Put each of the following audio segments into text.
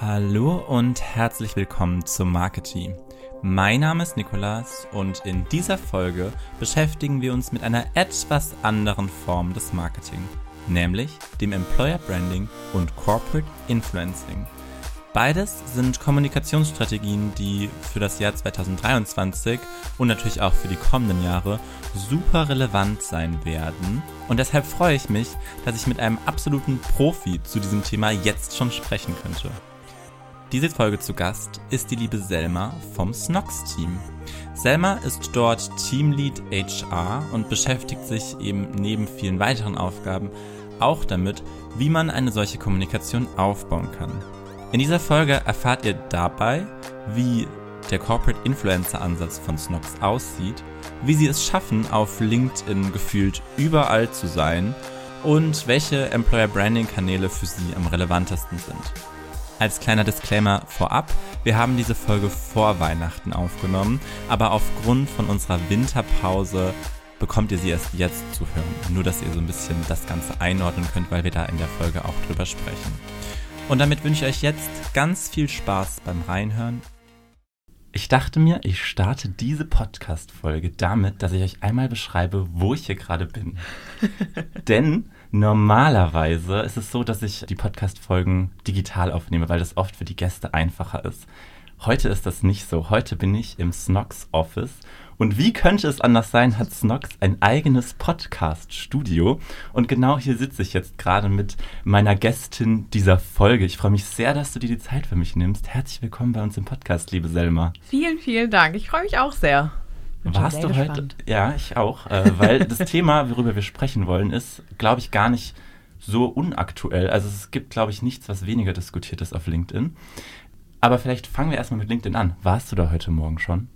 Hallo und herzlich willkommen zum Marketing. Mein Name ist Nikolas und in dieser Folge beschäftigen wir uns mit einer etwas anderen Form des Marketing, nämlich dem Employer Branding und Corporate Influencing. Beides sind Kommunikationsstrategien, die für das Jahr 2023 und natürlich auch für die kommenden Jahre super relevant sein werden. Und deshalb freue ich mich, dass ich mit einem absoluten Profi zu diesem Thema jetzt schon sprechen könnte. Diese Folge zu Gast ist die liebe Selma vom Snox-Team. Selma ist dort Teamlead HR und beschäftigt sich eben neben vielen weiteren Aufgaben auch damit, wie man eine solche Kommunikation aufbauen kann. In dieser Folge erfahrt ihr dabei, wie der Corporate Influencer Ansatz von Snox aussieht, wie sie es schaffen, auf LinkedIn gefühlt überall zu sein und welche Employer Branding Kanäle für sie am relevantesten sind. Als kleiner Disclaimer vorab, wir haben diese Folge vor Weihnachten aufgenommen, aber aufgrund von unserer Winterpause bekommt ihr sie erst jetzt zu hören. Nur, dass ihr so ein bisschen das Ganze einordnen könnt, weil wir da in der Folge auch drüber sprechen. Und damit wünsche ich euch jetzt ganz viel Spaß beim Reinhören. Ich dachte mir, ich starte diese Podcast-Folge damit, dass ich euch einmal beschreibe, wo ich hier gerade bin. Denn Normalerweise ist es so, dass ich die Podcast-Folgen digital aufnehme, weil das oft für die Gäste einfacher ist. Heute ist das nicht so. Heute bin ich im Snox Office. Und wie könnte es anders sein, hat Snox ein eigenes Podcast-Studio. Und genau hier sitze ich jetzt gerade mit meiner Gästin dieser Folge. Ich freue mich sehr, dass du dir die Zeit für mich nimmst. Herzlich willkommen bei uns im Podcast, liebe Selma. Vielen, vielen Dank. Ich freue mich auch sehr. Bin Warst du gespannt. heute? Ja, ich auch. Äh, weil das Thema, worüber wir sprechen wollen, ist, glaube ich, gar nicht so unaktuell. Also es gibt, glaube ich, nichts, was weniger diskutiert ist auf LinkedIn. Aber vielleicht fangen wir erstmal mit LinkedIn an. Warst du da heute Morgen schon?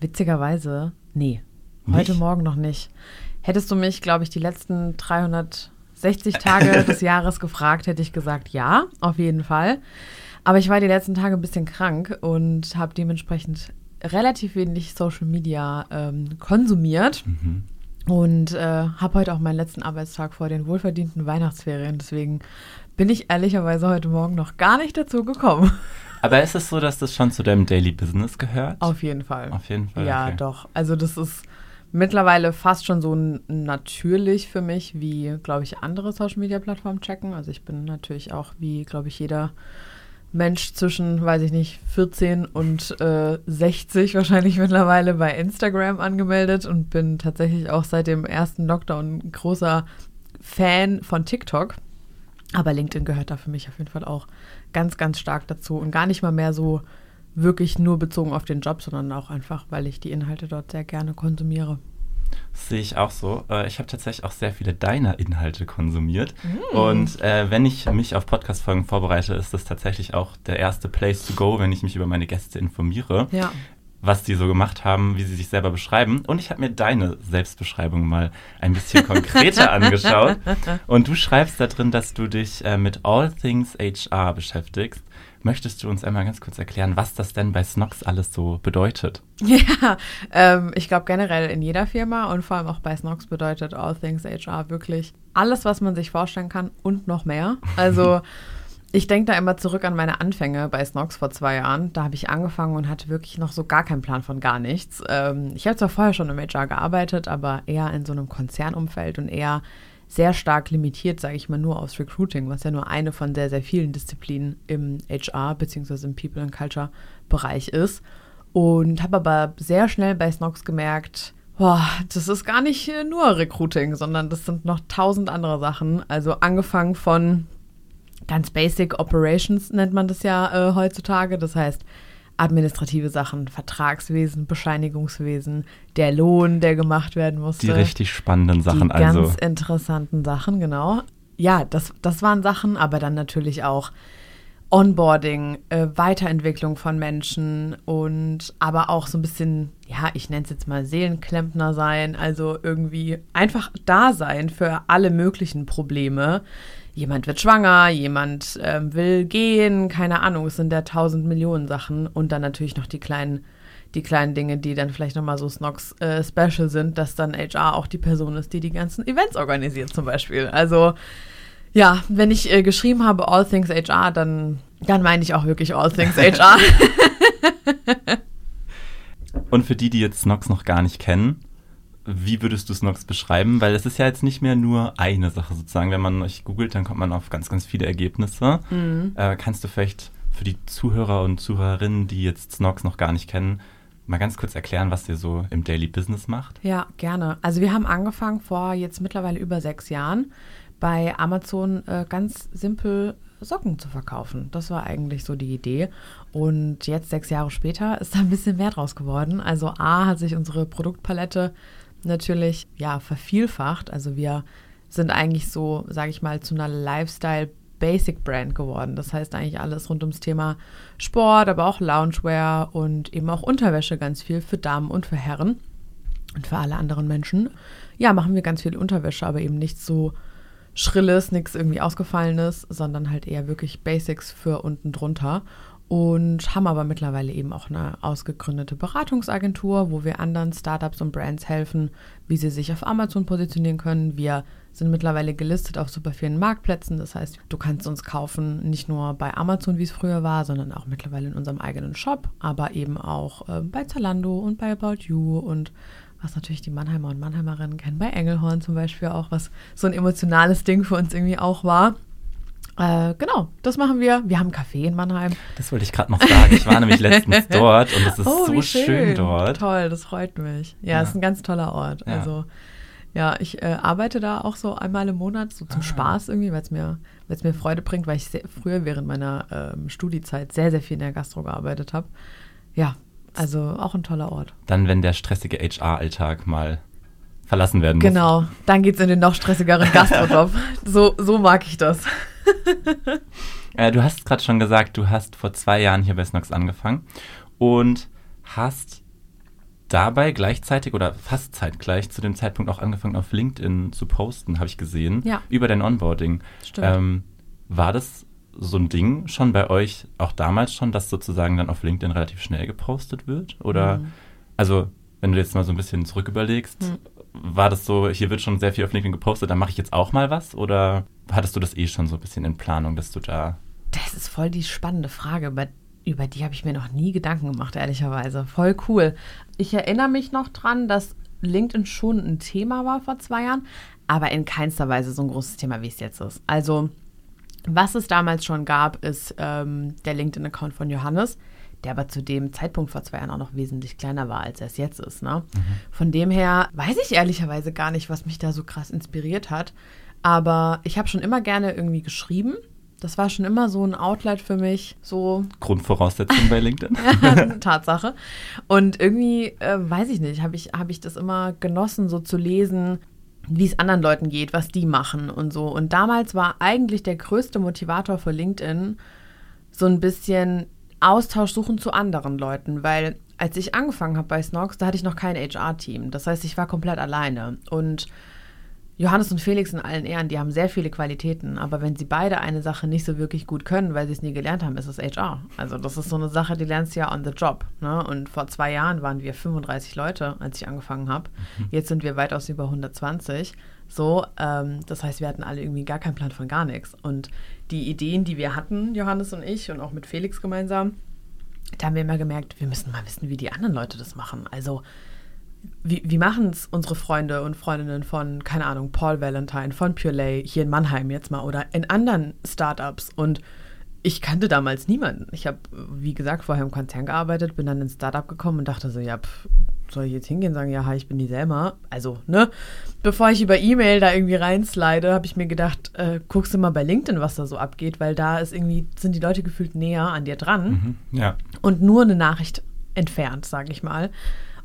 Witzigerweise, nee. Nicht? Heute Morgen noch nicht. Hättest du mich, glaube ich, die letzten 360 Tage des Jahres gefragt, hätte ich gesagt, ja, auf jeden Fall. Aber ich war die letzten Tage ein bisschen krank und habe dementsprechend relativ wenig Social Media ähm, konsumiert. Mhm. Und äh, habe heute auch meinen letzten Arbeitstag vor den wohlverdienten Weihnachtsferien. Deswegen bin ich ehrlicherweise heute Morgen noch gar nicht dazu gekommen. Aber ist es so, dass das schon zu deinem Daily Business gehört? Auf jeden Fall. Auf jeden Fall. Ja, okay. doch. Also das ist mittlerweile fast schon so natürlich für mich, wie, glaube ich, andere Social-Media-Plattformen checken. Also ich bin natürlich auch, wie, glaube ich, jeder Mensch zwischen, weiß ich nicht, 14 und äh, 60 wahrscheinlich mittlerweile bei Instagram angemeldet und bin tatsächlich auch seit dem ersten Lockdown großer Fan von TikTok. Aber LinkedIn gehört da für mich auf jeden Fall auch ganz, ganz stark dazu und gar nicht mal mehr so wirklich nur bezogen auf den Job, sondern auch einfach, weil ich die Inhalte dort sehr gerne konsumiere. Sehe ich auch so. Äh, ich habe tatsächlich auch sehr viele deiner Inhalte konsumiert. Mm. Und äh, wenn ich mich auf Podcast-Folgen vorbereite, ist das tatsächlich auch der erste Place to go, wenn ich mich über meine Gäste informiere. Ja. Was die so gemacht haben, wie sie sich selber beschreiben. Und ich habe mir deine Selbstbeschreibung mal ein bisschen konkreter angeschaut. Und du schreibst da drin, dass du dich äh, mit All Things HR beschäftigst. Möchtest du uns einmal ganz kurz erklären, was das denn bei Snox alles so bedeutet? Ja, ähm, ich glaube generell in jeder Firma und vor allem auch bei Snox bedeutet All Things HR wirklich alles, was man sich vorstellen kann und noch mehr. Also ich denke da immer zurück an meine Anfänge bei Snox vor zwei Jahren. Da habe ich angefangen und hatte wirklich noch so gar keinen Plan von gar nichts. Ähm, ich habe zwar vorher schon im HR gearbeitet, aber eher in so einem Konzernumfeld und eher sehr stark limitiert, sage ich mal, nur aufs Recruiting, was ja nur eine von sehr, sehr vielen Disziplinen im HR bzw. im People and Culture Bereich ist. Und habe aber sehr schnell bei Snox gemerkt, boah, das ist gar nicht nur Recruiting, sondern das sind noch tausend andere Sachen. Also angefangen von ganz basic Operations nennt man das ja äh, heutzutage. Das heißt, administrative Sachen, Vertragswesen, Bescheinigungswesen, der Lohn, der gemacht werden musste. Die richtig spannenden Sachen die also. Ganz interessanten Sachen, genau. Ja, das, das waren Sachen, aber dann natürlich auch Onboarding, äh, Weiterentwicklung von Menschen und aber auch so ein bisschen, ja, ich nenne es jetzt mal Seelenklempner sein, also irgendwie einfach da sein für alle möglichen Probleme jemand wird schwanger, jemand ähm, will gehen, keine Ahnung, es sind ja tausend Millionen Sachen und dann natürlich noch die kleinen, die kleinen Dinge, die dann vielleicht nochmal so Snox äh, Special sind, dass dann HR auch die Person ist, die die ganzen Events organisiert zum Beispiel. Also Ja, wenn ich äh, geschrieben habe All Things HR, dann, dann meine ich auch wirklich All Things HR. Und für die, die jetzt Snox noch gar nicht kennen, wie würdest du Snox beschreiben? Weil es ist ja jetzt nicht mehr nur eine Sache sozusagen. Wenn man euch googelt, dann kommt man auf ganz, ganz viele Ergebnisse. Mhm. Äh, kannst du vielleicht für die Zuhörer und Zuhörerinnen, die jetzt Snox noch gar nicht kennen, mal ganz kurz erklären, was ihr so im Daily Business macht? Ja, gerne. Also wir haben angefangen vor jetzt mittlerweile über sechs Jahren bei Amazon äh, ganz simpel Socken zu verkaufen. Das war eigentlich so die Idee. Und jetzt, sechs Jahre später, ist da ein bisschen mehr draus geworden. Also A hat sich unsere Produktpalette natürlich ja vervielfacht. Also wir sind eigentlich so, sage ich mal, zu einer Lifestyle Basic Brand geworden. Das heißt eigentlich alles rund ums Thema Sport, aber auch Loungewear und eben auch Unterwäsche ganz viel für Damen und für Herren und für alle anderen Menschen. Ja, machen wir ganz viel Unterwäsche, aber eben nicht so Schrilles, nichts irgendwie Ausgefallenes, sondern halt eher wirklich Basics für unten drunter. Und haben aber mittlerweile eben auch eine ausgegründete Beratungsagentur, wo wir anderen Startups und Brands helfen, wie sie sich auf Amazon positionieren können. Wir sind mittlerweile gelistet auf super vielen Marktplätzen. Das heißt, du kannst uns kaufen, nicht nur bei Amazon, wie es früher war, sondern auch mittlerweile in unserem eigenen Shop, aber eben auch äh, bei Zalando und bei About You und was natürlich die Mannheimer und Mannheimerinnen kennen, bei Engelhorn zum Beispiel auch, was so ein emotionales Ding für uns irgendwie auch war. Äh, genau, das machen wir. Wir haben Café in Mannheim. Das wollte ich gerade noch sagen. Ich war nämlich letztens dort und es ist oh, so schön. schön. dort. Toll, das freut mich. Ja, es ja. ist ein ganz toller Ort. Ja. Also ja, ich äh, arbeite da auch so einmal im Monat, so zum ah. Spaß irgendwie, weil es mir, mir Freude bringt, weil ich sehr, früher während meiner ähm, Studiezeit sehr, sehr viel in der Gastro gearbeitet habe. Ja, also auch ein toller Ort. Dann, wenn der stressige HR-Alltag mal verlassen werden muss. Genau, dann geht es in den noch stressigeren Gastrojob. so, so mag ich das. äh, du hast gerade schon gesagt, du hast vor zwei Jahren hier bei Snox angefangen und hast dabei gleichzeitig oder fast zeitgleich zu dem Zeitpunkt auch angefangen, auf LinkedIn zu posten, habe ich gesehen, ja. über dein Onboarding. Stimmt. Ähm, war das so ein Ding schon bei euch auch damals schon, dass sozusagen dann auf LinkedIn relativ schnell gepostet wird? Oder, mhm. also, wenn du jetzt mal so ein bisschen zurück überlegst, mhm. War das so, hier wird schon sehr viel auf LinkedIn gepostet, dann mache ich jetzt auch mal was? Oder hattest du das eh schon so ein bisschen in Planung, dass du da. Das ist voll die spannende Frage, über, über die habe ich mir noch nie Gedanken gemacht, ehrlicherweise. Voll cool. Ich erinnere mich noch dran, dass LinkedIn schon ein Thema war vor zwei Jahren, aber in keinster Weise so ein großes Thema, wie es jetzt ist. Also, was es damals schon gab, ist ähm, der LinkedIn-Account von Johannes, der aber zu dem Zeitpunkt vor zwei Jahren auch noch wesentlich kleiner war, als er es jetzt ist. Ne? Mhm. Von dem her weiß ich ehrlicherweise gar nicht, was mich da so krass inspiriert hat. Aber ich habe schon immer gerne irgendwie geschrieben. Das war schon immer so ein Outlet für mich. So Grundvoraussetzung bei LinkedIn. Tatsache. Und irgendwie, äh, weiß ich nicht, habe ich, hab ich das immer genossen, so zu lesen, wie es anderen Leuten geht, was die machen und so. Und damals war eigentlich der größte Motivator für LinkedIn so ein bisschen Austausch suchen zu anderen Leuten, weil als ich angefangen habe bei Snox, da hatte ich noch kein HR-Team. Das heißt, ich war komplett alleine. Und Johannes und Felix in allen Ehren, die haben sehr viele Qualitäten, aber wenn sie beide eine Sache nicht so wirklich gut können, weil sie es nie gelernt haben, ist es HR. Also das ist so eine Sache, die lernst du ja on the job. Ne? Und vor zwei Jahren waren wir 35 Leute, als ich angefangen habe. Mhm. Jetzt sind wir weitaus über 120. So, ähm, das heißt, wir hatten alle irgendwie gar keinen Plan von gar nichts. Und die Ideen, die wir hatten, Johannes und ich und auch mit Felix gemeinsam, da haben wir immer gemerkt, wir müssen mal wissen, wie die anderen Leute das machen. Also wie, wie machen es unsere Freunde und Freundinnen von, keine Ahnung, Paul Valentine, von Purelay, hier in Mannheim jetzt mal oder in anderen Startups? Und ich kannte damals niemanden. Ich habe, wie gesagt, vorher im Konzern gearbeitet, bin dann ins Startup gekommen und dachte so, ja, pff, soll ich jetzt hingehen und sagen, ja, hi, ich bin die Selma? Also, ne? Bevor ich über E-Mail da irgendwie reinslide, habe ich mir gedacht, äh, guckst du mal bei LinkedIn, was da so abgeht, weil da ist irgendwie, sind die Leute gefühlt näher an dir dran. Mhm, ja. Und nur eine Nachricht entfernt, sage ich mal.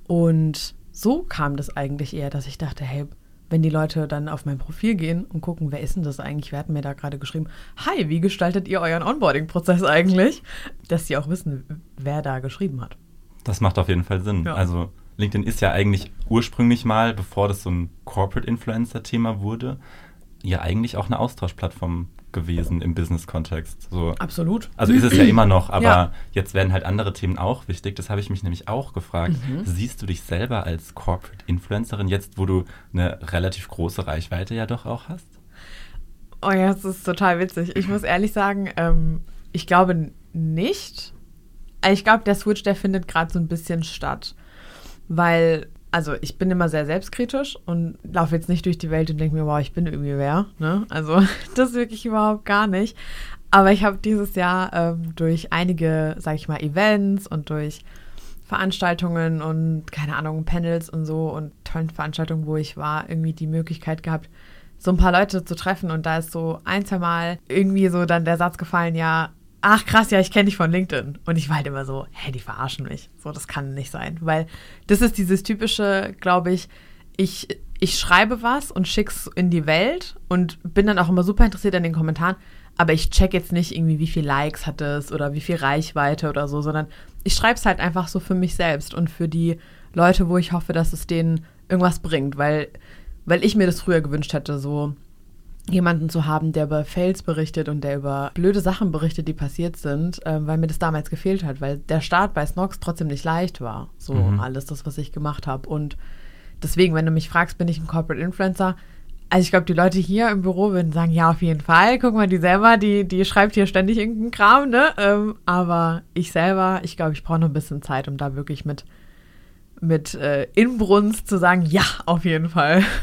Und so kam das eigentlich eher, dass ich dachte, hey, wenn die Leute dann auf mein Profil gehen und gucken, wer ist denn das eigentlich? Wer hat mir da gerade geschrieben? Hi, wie gestaltet ihr euren Onboarding-Prozess eigentlich? Dass sie auch wissen, wer da geschrieben hat. Das macht auf jeden Fall Sinn. Ja. Also LinkedIn ist ja eigentlich ursprünglich mal, bevor das so ein Corporate Influencer-Thema wurde, ja eigentlich auch eine Austauschplattform gewesen im Business-Kontext. So. Absolut. Also ist es ja immer noch, aber ja. jetzt werden halt andere Themen auch wichtig. Das habe ich mich nämlich auch gefragt. Mhm. Siehst du dich selber als Corporate Influencerin jetzt, wo du eine relativ große Reichweite ja doch auch hast? Oh ja, das ist total witzig. Ich muss ehrlich sagen, ähm, ich glaube nicht. Ich glaube, der Switch, der findet gerade so ein bisschen statt. Weil, also ich bin immer sehr selbstkritisch und laufe jetzt nicht durch die Welt und denke mir, wow, ich bin irgendwie wer. Ne? Also das wirklich überhaupt gar nicht. Aber ich habe dieses Jahr ähm, durch einige, sage ich mal, Events und durch Veranstaltungen und keine Ahnung, Panels und so und tollen Veranstaltungen, wo ich war, irgendwie die Möglichkeit gehabt, so ein paar Leute zu treffen. Und da ist so ein, zwei Mal irgendwie so dann der Satz gefallen, ja, ach krass, ja, ich kenne dich von LinkedIn. Und ich war halt immer so, hä, die verarschen mich. So, das kann nicht sein. Weil das ist dieses typische, glaube ich, ich, ich schreibe was und schick's in die Welt und bin dann auch immer super interessiert an den Kommentaren. Aber ich check jetzt nicht irgendwie, wie viel Likes hat es oder wie viel Reichweite oder so, sondern ich schreibe es halt einfach so für mich selbst und für die Leute, wo ich hoffe, dass es denen irgendwas bringt, weil, weil ich mir das früher gewünscht hätte, so jemanden zu haben, der über Fails berichtet und der über blöde Sachen berichtet, die passiert sind, äh, weil mir das damals gefehlt hat, weil der Start bei Snox trotzdem nicht leicht war. So mhm. alles das, was ich gemacht habe. Und deswegen, wenn du mich fragst, bin ich ein Corporate Influencer? Also ich glaube, die Leute hier im Büro würden sagen, ja, auf jeden Fall. Guck mal, die selber, die, die schreibt hier ständig irgendeinen Kram, ne? Ähm, aber ich selber, ich glaube, ich brauche noch ein bisschen Zeit, um da wirklich mit, mit äh, Inbrunst zu sagen, ja, auf jeden Fall.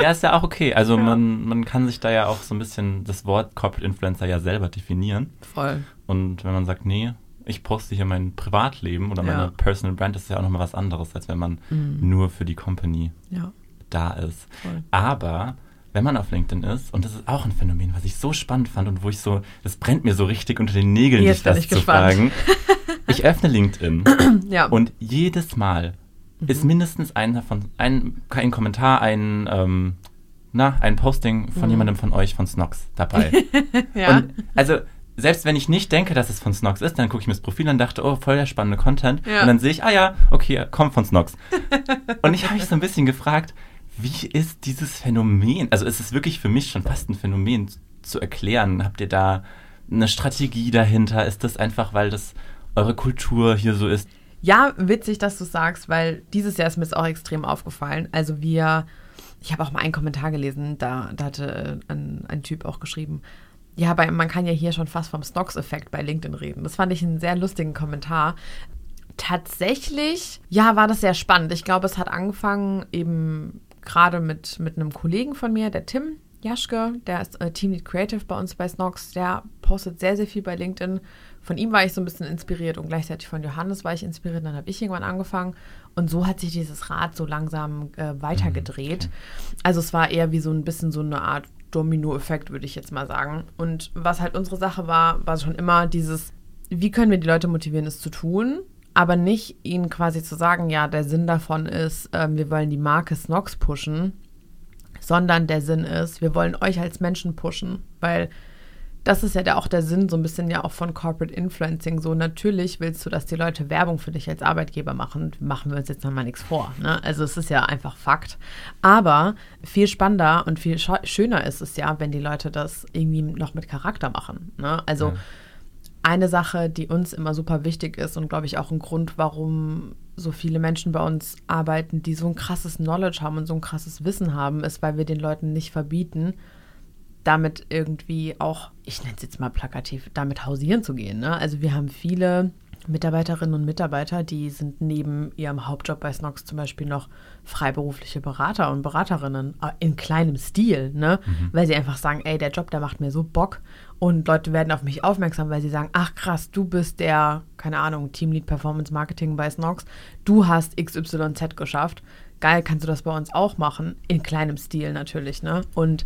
Ja, ist ja auch okay. Also ja. man, man kann sich da ja auch so ein bisschen das Wort Corporate Influencer ja selber definieren. Voll. Und wenn man sagt, nee, ich poste hier mein Privatleben oder meine ja. Personal Brand, ist ja auch nochmal was anderes, als wenn man mhm. nur für die Company ja da ist. Voll. Aber wenn man auf LinkedIn ist, und das ist auch ein Phänomen, was ich so spannend fand und wo ich so, das brennt mir so richtig unter den Nägeln, Jetzt dich das zu gespannt. fragen. Ich öffne LinkedIn ja. und jedes Mal mhm. ist mindestens ein, davon, ein, ein Kommentar, ein, ähm, na, ein Posting von mhm. jemandem von euch von Snox dabei. ja. Und also selbst wenn ich nicht denke, dass es von Snox ist, dann gucke ich mir das Profil an und dachte, oh, voll der spannende Content. Ja. Und dann sehe ich, ah ja, okay, kommt von Snox. und ich habe mich so ein bisschen gefragt, wie ist dieses Phänomen? Also ist es wirklich für mich schon fast ein Phänomen zu erklären? Habt ihr da eine Strategie dahinter? Ist das einfach, weil das eure Kultur hier so ist? Ja, witzig, dass du sagst, weil dieses Jahr ist mir das auch extrem aufgefallen. Also wir, ich habe auch mal einen Kommentar gelesen, da, da hatte ein, ein Typ auch geschrieben, ja, bei, man kann ja hier schon fast vom Stocks-Effekt bei LinkedIn reden. Das fand ich einen sehr lustigen Kommentar. Tatsächlich, ja, war das sehr spannend. Ich glaube, es hat angefangen eben gerade mit, mit einem Kollegen von mir, der Tim Jaschke, der ist äh, Teamlead Creative bei uns bei Snox, der postet sehr, sehr viel bei LinkedIn. Von ihm war ich so ein bisschen inspiriert und gleichzeitig von Johannes war ich inspiriert. Dann habe ich irgendwann angefangen und so hat sich dieses Rad so langsam äh, weitergedreht. Okay. Also es war eher wie so ein bisschen so eine Art Domino-Effekt, würde ich jetzt mal sagen. Und was halt unsere Sache war, war schon immer dieses, wie können wir die Leute motivieren, es zu tun? aber nicht ihnen quasi zu sagen, ja, der Sinn davon ist, ähm, wir wollen die Marke Snox pushen, sondern der Sinn ist, wir wollen euch als Menschen pushen, weil das ist ja der, auch der Sinn so ein bisschen ja auch von Corporate Influencing. So natürlich willst du, dass die Leute Werbung für dich als Arbeitgeber machen. Machen wir uns jetzt nochmal nichts vor. Ne? Also es ist ja einfach Fakt. Aber viel spannender und viel schöner ist es ja, wenn die Leute das irgendwie noch mit Charakter machen. Ne? Also ja eine Sache, die uns immer super wichtig ist und glaube ich auch ein Grund, warum so viele Menschen bei uns arbeiten, die so ein krasses Knowledge haben und so ein krasses Wissen haben, ist, weil wir den Leuten nicht verbieten, damit irgendwie auch, ich nenne es jetzt mal plakativ, damit hausieren zu gehen. Ne? Also wir haben viele Mitarbeiterinnen und Mitarbeiter, die sind neben ihrem Hauptjob bei Snox zum Beispiel noch freiberufliche Berater und Beraterinnen äh, in kleinem Stil, ne? Mhm. Weil sie einfach sagen, ey, der Job, der macht mir so Bock und Leute werden auf mich aufmerksam, weil sie sagen, ach krass, du bist der, keine Ahnung, Teamlead Performance Marketing bei Snox, du hast XYZ geschafft, geil, kannst du das bei uns auch machen, in kleinem Stil natürlich, ne? Und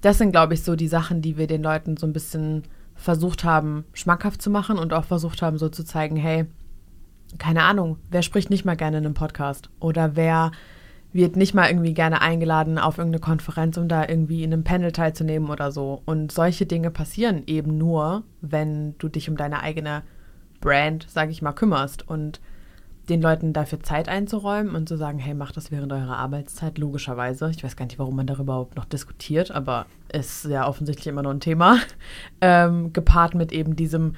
das sind, glaube ich, so die Sachen, die wir den Leuten so ein bisschen versucht haben, schmackhaft zu machen und auch versucht haben, so zu zeigen, hey, keine Ahnung, wer spricht nicht mal gerne in einem Podcast? Oder wer wird nicht mal irgendwie gerne eingeladen auf irgendeine Konferenz, um da irgendwie in einem Panel teilzunehmen oder so. Und solche Dinge passieren eben nur, wenn du dich um deine eigene Brand, sage ich mal, kümmerst. Und den Leuten dafür Zeit einzuräumen und zu sagen, hey, macht das während eurer Arbeitszeit, logischerweise. Ich weiß gar nicht, warum man darüber überhaupt noch diskutiert, aber ist ja offensichtlich immer noch ein Thema. Ähm, gepaart mit eben diesem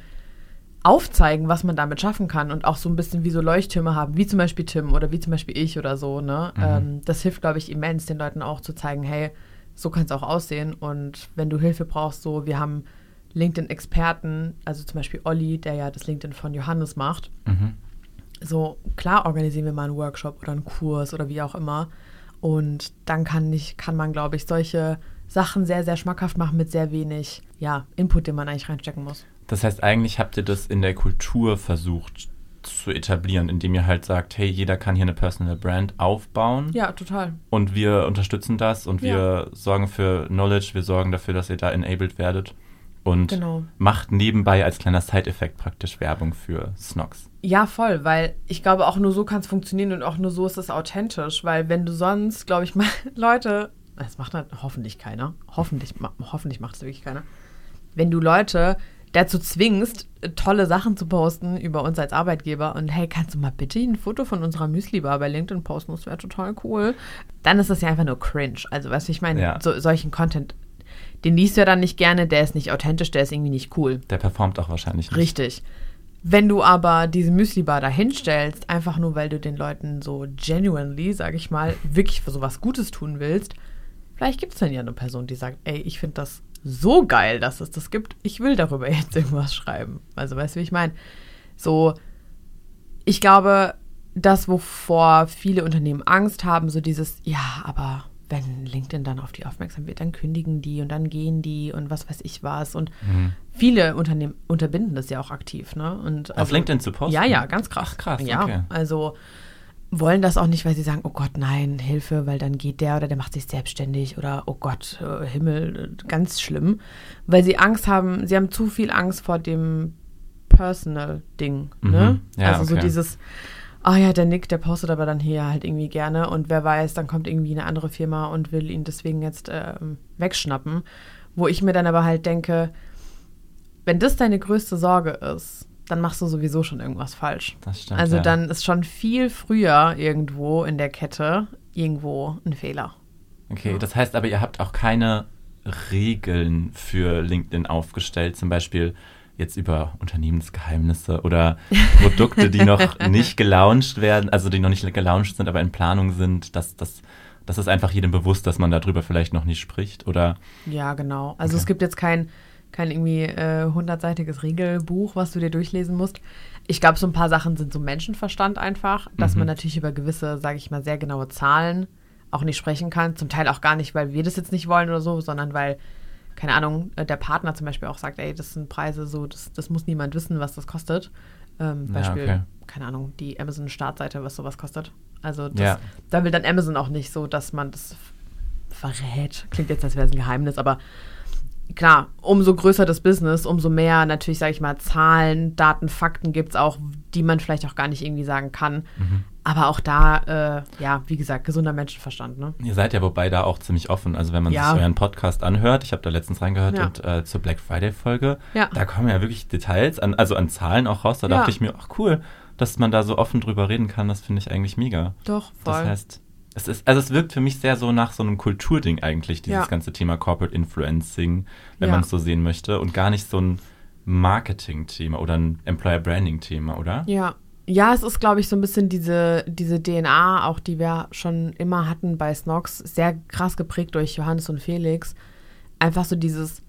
Aufzeigen, was man damit schaffen kann und auch so ein bisschen wie so Leuchttürme haben, wie zum Beispiel Tim oder wie zum Beispiel ich oder so. Ne? Mhm. Ähm, das hilft, glaube ich, immens, den Leuten auch zu zeigen, hey, so kann es auch aussehen. Und wenn du Hilfe brauchst, so, wir haben LinkedIn-Experten, also zum Beispiel Olli, der ja das LinkedIn von Johannes macht. Mhm. So, klar organisieren wir mal einen Workshop oder einen Kurs oder wie auch immer. Und dann kann, ich, kann man, glaube ich, solche Sachen sehr, sehr schmackhaft machen mit sehr wenig ja, Input, den man eigentlich reinstecken muss. Das heißt, eigentlich habt ihr das in der Kultur versucht zu etablieren, indem ihr halt sagt, hey, jeder kann hier eine Personal Brand aufbauen. Ja, total. Und wir unterstützen das und wir Ja. sorgen für Knowledge, wir sorgen dafür, dass ihr da enabled werdet. Und Genau. macht nebenbei als kleiner Side-Effekt praktisch Werbung für Snox. Ja, voll, weil ich glaube, auch nur so kann es funktionieren und auch nur so ist es authentisch, weil wenn du sonst, glaube ich, mal Leute, das macht halt hoffentlich keiner, hoffentlich, hoffentlich macht es wirklich keiner, wenn du Leute dazu zwingst, tolle Sachen zu posten über uns als Arbeitgeber und hey, kannst du mal bitte ein Foto von unserer Müsli-Bar bei LinkedIn posten, das wäre total cool, dann ist das ja einfach nur cringe. Also, weißt du, ich meine, Ja. so, solchen Content, den liest du ja dann nicht gerne, der ist nicht authentisch, der ist irgendwie nicht cool. Der performt auch wahrscheinlich nicht. Richtig. Wenn du aber diese Müsli-Bar da hinstellst, einfach nur weil du den Leuten so genuinely, sag ich mal, wirklich für sowas Gutes tun willst, vielleicht gibt es dann ja eine Person, die sagt, ey, ich finde das so geil, dass es das gibt, ich will darüber jetzt irgendwas schreiben. Also weißt du, wie ich meine? So, ich glaube, das, wovor viele Unternehmen Angst haben, so dieses, ja, aber wenn LinkedIn dann auf die aufmerksam wird, dann kündigen die und dann gehen die und was weiß ich was. Und Mhm. viele Unternehmen unterbinden das ja auch aktiv, ne? Und Auf LinkedIn zu posten? Ja, ja, ganz krass. Ach, krass, ja, okay. Also wollen das auch nicht, weil sie sagen, oh Gott, nein, Hilfe, weil dann geht der oder der macht sich selbstständig oder oh Gott, äh, Himmel, äh, ganz schlimm. Weil sie Angst haben, sie haben zu viel Angst vor dem Personal-Ding, ne? Mhm. Ja, also so okay. dieses, ah ja, der Nick, der postet aber dann hier halt irgendwie gerne und wer weiß, dann kommt irgendwie eine andere Firma und will ihn deswegen jetzt ähm, wegschnappen. Wo ich mir dann aber halt denke, wenn das deine größte Sorge ist, dann machst du sowieso schon irgendwas falsch. Das stimmt. Also ja. dann ist schon viel früher irgendwo in der Kette irgendwo ein Fehler. Okay, das heißt aber, ihr habt auch keine Regeln für LinkedIn aufgestellt, zum Beispiel jetzt über Unternehmensgeheimnisse oder Produkte, die noch nicht gelauncht werden, also die noch nicht gelauncht sind, aber in Planung sind, dass das das ist einfach jedem bewusst, dass man darüber vielleicht noch nicht spricht oder Ja, genau. Also Okay. es gibt jetzt kein, kein irgendwie äh, hundertseitiges Regelbuch, was du dir durchlesen musst. Ich glaube, so ein paar Sachen sind so Menschenverstand einfach, dass Mhm. man natürlich über gewisse, sage ich mal, sehr genaue Zahlen auch nicht sprechen kann. Zum Teil auch gar nicht, weil wir das jetzt nicht wollen oder so, sondern weil, keine Ahnung, äh, der Partner zum Beispiel auch sagt, ey, das sind Preise so, das, das muss niemand wissen, was das kostet. Ähm, Ja, Beispiel, okay. keine Ahnung, die Amazon-Startseite, was sowas kostet. Also das, Ja. da will dann Amazon auch nicht so, dass man das verrät. Klingt jetzt, als wäre es ein Geheimnis, aber klar, umso größer das Business, umso mehr natürlich, sage ich mal, Zahlen, Daten, Fakten gibt es auch, die man vielleicht auch gar nicht irgendwie sagen kann. Mhm. Aber auch da, äh, ja, wie gesagt, gesunder Menschenverstand, ne? ihr seid ja wobei da auch ziemlich offen. Also wenn man Ja. sich euren Podcast anhört, ich habe da letztens reingehört Ja. und äh, zur Black Friday Folge, Ja. da kommen ja wirklich Details, an, also an Zahlen auch raus. Da dachte ich mir, ach cool, dass man da so offen drüber reden kann, das finde ich eigentlich mega. Doch, voll. Das heißt, es ist, also es wirkt für mich sehr so nach so einem Kulturding eigentlich, dieses Ja. ganze Thema Corporate Influencing, wenn Ja. man es so sehen möchte, und gar nicht so ein Marketing-Thema oder ein Employer Branding-Thema, oder? Ja. Ja, es ist, glaube ich, so ein bisschen diese, diese DNA, auch die wir schon immer hatten bei Snox, sehr krass geprägt durch Johannes und Felix. Einfach so dieses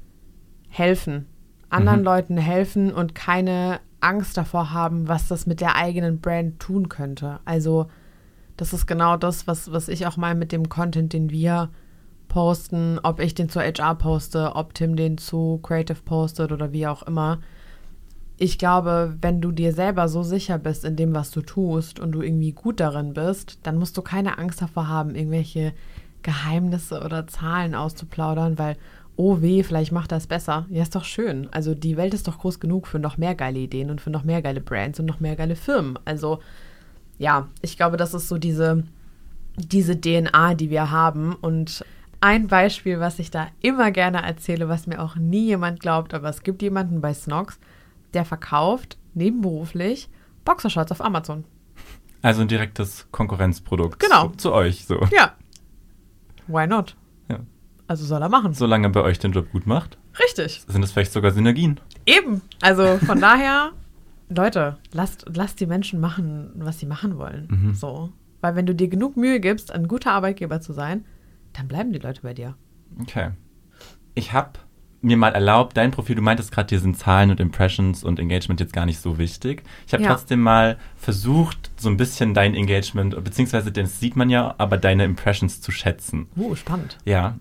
Helfen. Anderen Mhm. Leuten helfen und keine Angst davor haben, was das mit der eigenen Brand tun könnte. Also, das ist genau das, was, was ich auch mal mit dem Content, den wir posten, ob ich den zur HR poste, ob Tim den zu Creative postet oder wie auch immer ich glaube, wenn du dir selber so sicher bist in dem, was du tust und du irgendwie gut darin bist, dann musst du keine Angst davor haben, irgendwelche Geheimnisse oder Zahlen auszuplaudern, weil, oh weh, vielleicht macht das besser. Ja, ist doch schön. Also die Welt ist doch groß genug für noch mehr geile Ideen und für noch mehr geile Brands und noch mehr geile Firmen. Also ja, ich glaube, das ist so diese, diese DNA, die wir haben. Und ein Beispiel, was ich da immer gerne erzähle, was mir auch nie jemand glaubt, aber es gibt jemanden bei Snox, der verkauft nebenberuflich Boxershorts auf Amazon. Also ein direktes Konkurrenzprodukt Genau. zu, zu euch, so. Ja. Why not? Ja. Also soll er machen. Solange er bei euch den Job gut macht, Richtig. sind es vielleicht sogar Synergien. Eben. Also von daher, Leute, lasst, lasst die Menschen machen, was sie machen wollen. Mhm. So. Weil wenn du dir genug Mühe gibst, ein guter Arbeitgeber zu sein, dann bleiben die Leute bei dir. Okay. Ich habe mir mal erlaubt, dein Profil, du meintest gerade, dir sind Zahlen und Impressions und Engagement jetzt gar nicht so wichtig. Ich habe Ja. trotzdem mal versucht, so ein bisschen dein Engagement, beziehungsweise das sieht man ja, aber deine Impressions zu schätzen. Uh, spannend. Ja,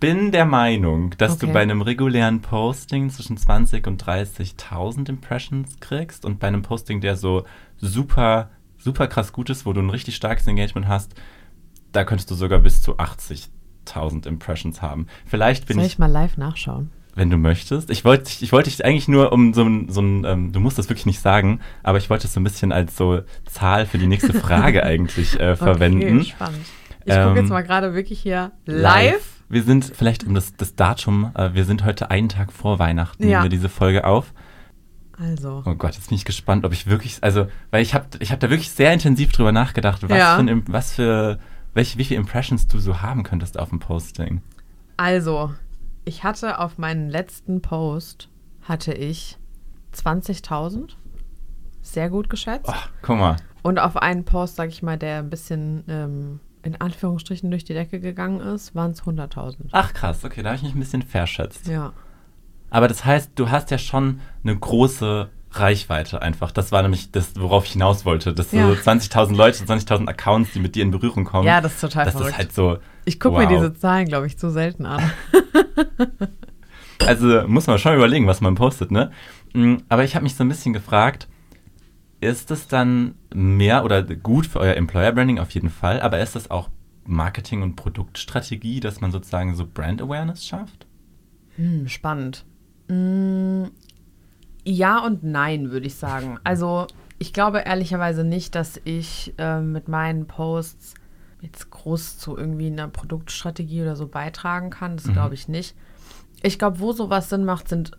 bin der Meinung, dass du Okay. bei einem regulären Posting zwischen 20 und 30.000 Impressions kriegst und bei einem Posting, der so super, super krass gut ist, wo du ein richtig starkes Engagement hast, da könntest du sogar bis zu 80.000 Impressions haben. Vielleicht bin Soll ich, ich mal live nachschauen? wenn du möchtest. Ich wollte dich- ich wollte dich eigentlich nur um so ein, so ein ähm, du musst das wirklich nicht sagen, aber ich wollte es so ein bisschen als so Zahl für die nächste Frage eigentlich äh, verwenden. Okay, spannend. Ich Ähm, gucke jetzt mal gerade wirklich hier live. Wir sind vielleicht um das, das Datum, äh, wir sind heute einen Tag vor Weihnachten, Ja. nehmen wir diese Folge auf. Also, Oh Gott, jetzt bin ich gespannt, ob ich wirklich, also, weil ich habe ich hab da wirklich sehr intensiv drüber nachgedacht, was Ja. für, was für, welche, wie viele Impressions du so haben könntest auf dem Posting. also, ich hatte auf meinen letzten Post, hatte ich 20.000. Sehr gut geschätzt. Oh, guck mal. Und auf einen Post, sag ich mal, der ein bisschen ähm, in Anführungsstrichen durch die Decke gegangen ist, waren es 100.000. Ach krass, okay, da habe ich mich ein bisschen verschätzt. Ja. Aber das heißt, du hast ja schon eine große Reichweite einfach. Das war nämlich das, worauf ich hinaus wollte. Dass Ja. so 20.000 Leute, 20.000 Accounts, die mit dir in Berührung kommen. Ja, das ist total das verrückt. ist halt so. Ich gucke wow. mir diese Zahlen, glaube ich, zu selten an. Also muss man schon überlegen, was man postet, ne? Mm, Aber ich habe mich so ein bisschen gefragt, ist es dann mehr oder gut für euer Employer Branding auf jeden Fall, aber ist das auch Marketing- und Produktstrategie, dass man sozusagen so Brand Awareness schafft? Hm, spannend. Mm, ja und nein, würde ich sagen. Also, ich glaube ehrlicherweise nicht, dass ich ähm, mit meinen Posts jetzt groß zu irgendwie einer Produktstrategie oder so beitragen kann. Das Mhm. glaube ich nicht. Ich glaube, wo sowas Sinn macht, sind,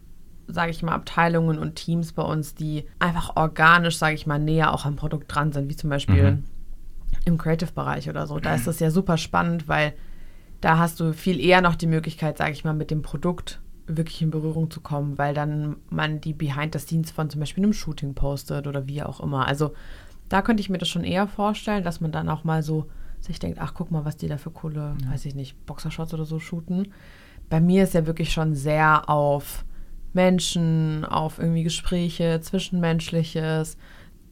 sage ich mal, Abteilungen und Teams bei uns, die einfach organisch, sage ich mal, näher auch am Produkt dran sind, wie zum Beispiel Mhm. im Creative-Bereich oder so. Da ist das ja super spannend, weil da hast du viel eher noch die Möglichkeit, sage ich mal, mit dem Produkt wirklich in Berührung zu kommen, weil dann man die Behind the Scenes von zum Beispiel einem Shooting postet oder wie auch immer. Also da könnte ich mir das schon eher vorstellen, dass man dann auch mal so sich denkt, ach guck mal, was die da für coole, weiß ich nicht, Boxershots oder so shooten. Bei mir ist ja wirklich schon sehr auf Menschen, auf irgendwie Gespräche, Zwischenmenschliches.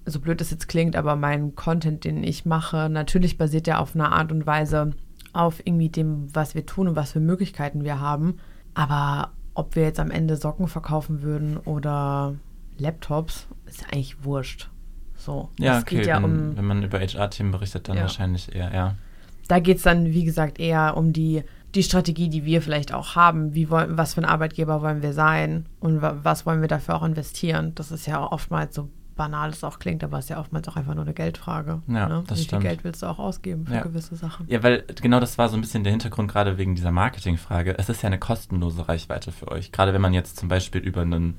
So blöd es jetzt klingt, aber mein Content, den ich mache, natürlich basiert ja auf einer Art und Weise auf irgendwie dem, was wir tun und was für Möglichkeiten wir haben. Aber ob wir jetzt am Ende Socken verkaufen würden oder Laptops, ist eigentlich wurscht. So. Ja, es okay, geht ja wenn, um wenn man über HR-Themen berichtet, dann Ja. wahrscheinlich eher, ja. da geht es dann, wie gesagt, eher um die, die Strategie, die wir vielleicht auch haben. Wie wollen, was für ein Arbeitgeber wollen wir sein und wa was wollen wir dafür auch investieren? Das ist ja oftmals so banal es auch klingt, aber es ist ja oftmals auch einfach nur eine Geldfrage. Ja, ne? das Wie stimmt. viel Geld willst du auch ausgeben für Ja. gewisse Sachen? Ja, weil genau das war so ein bisschen der Hintergrund gerade wegen dieser Marketingfrage. Es ist ja eine kostenlose Reichweite für euch. Gerade wenn man jetzt zum Beispiel über einen,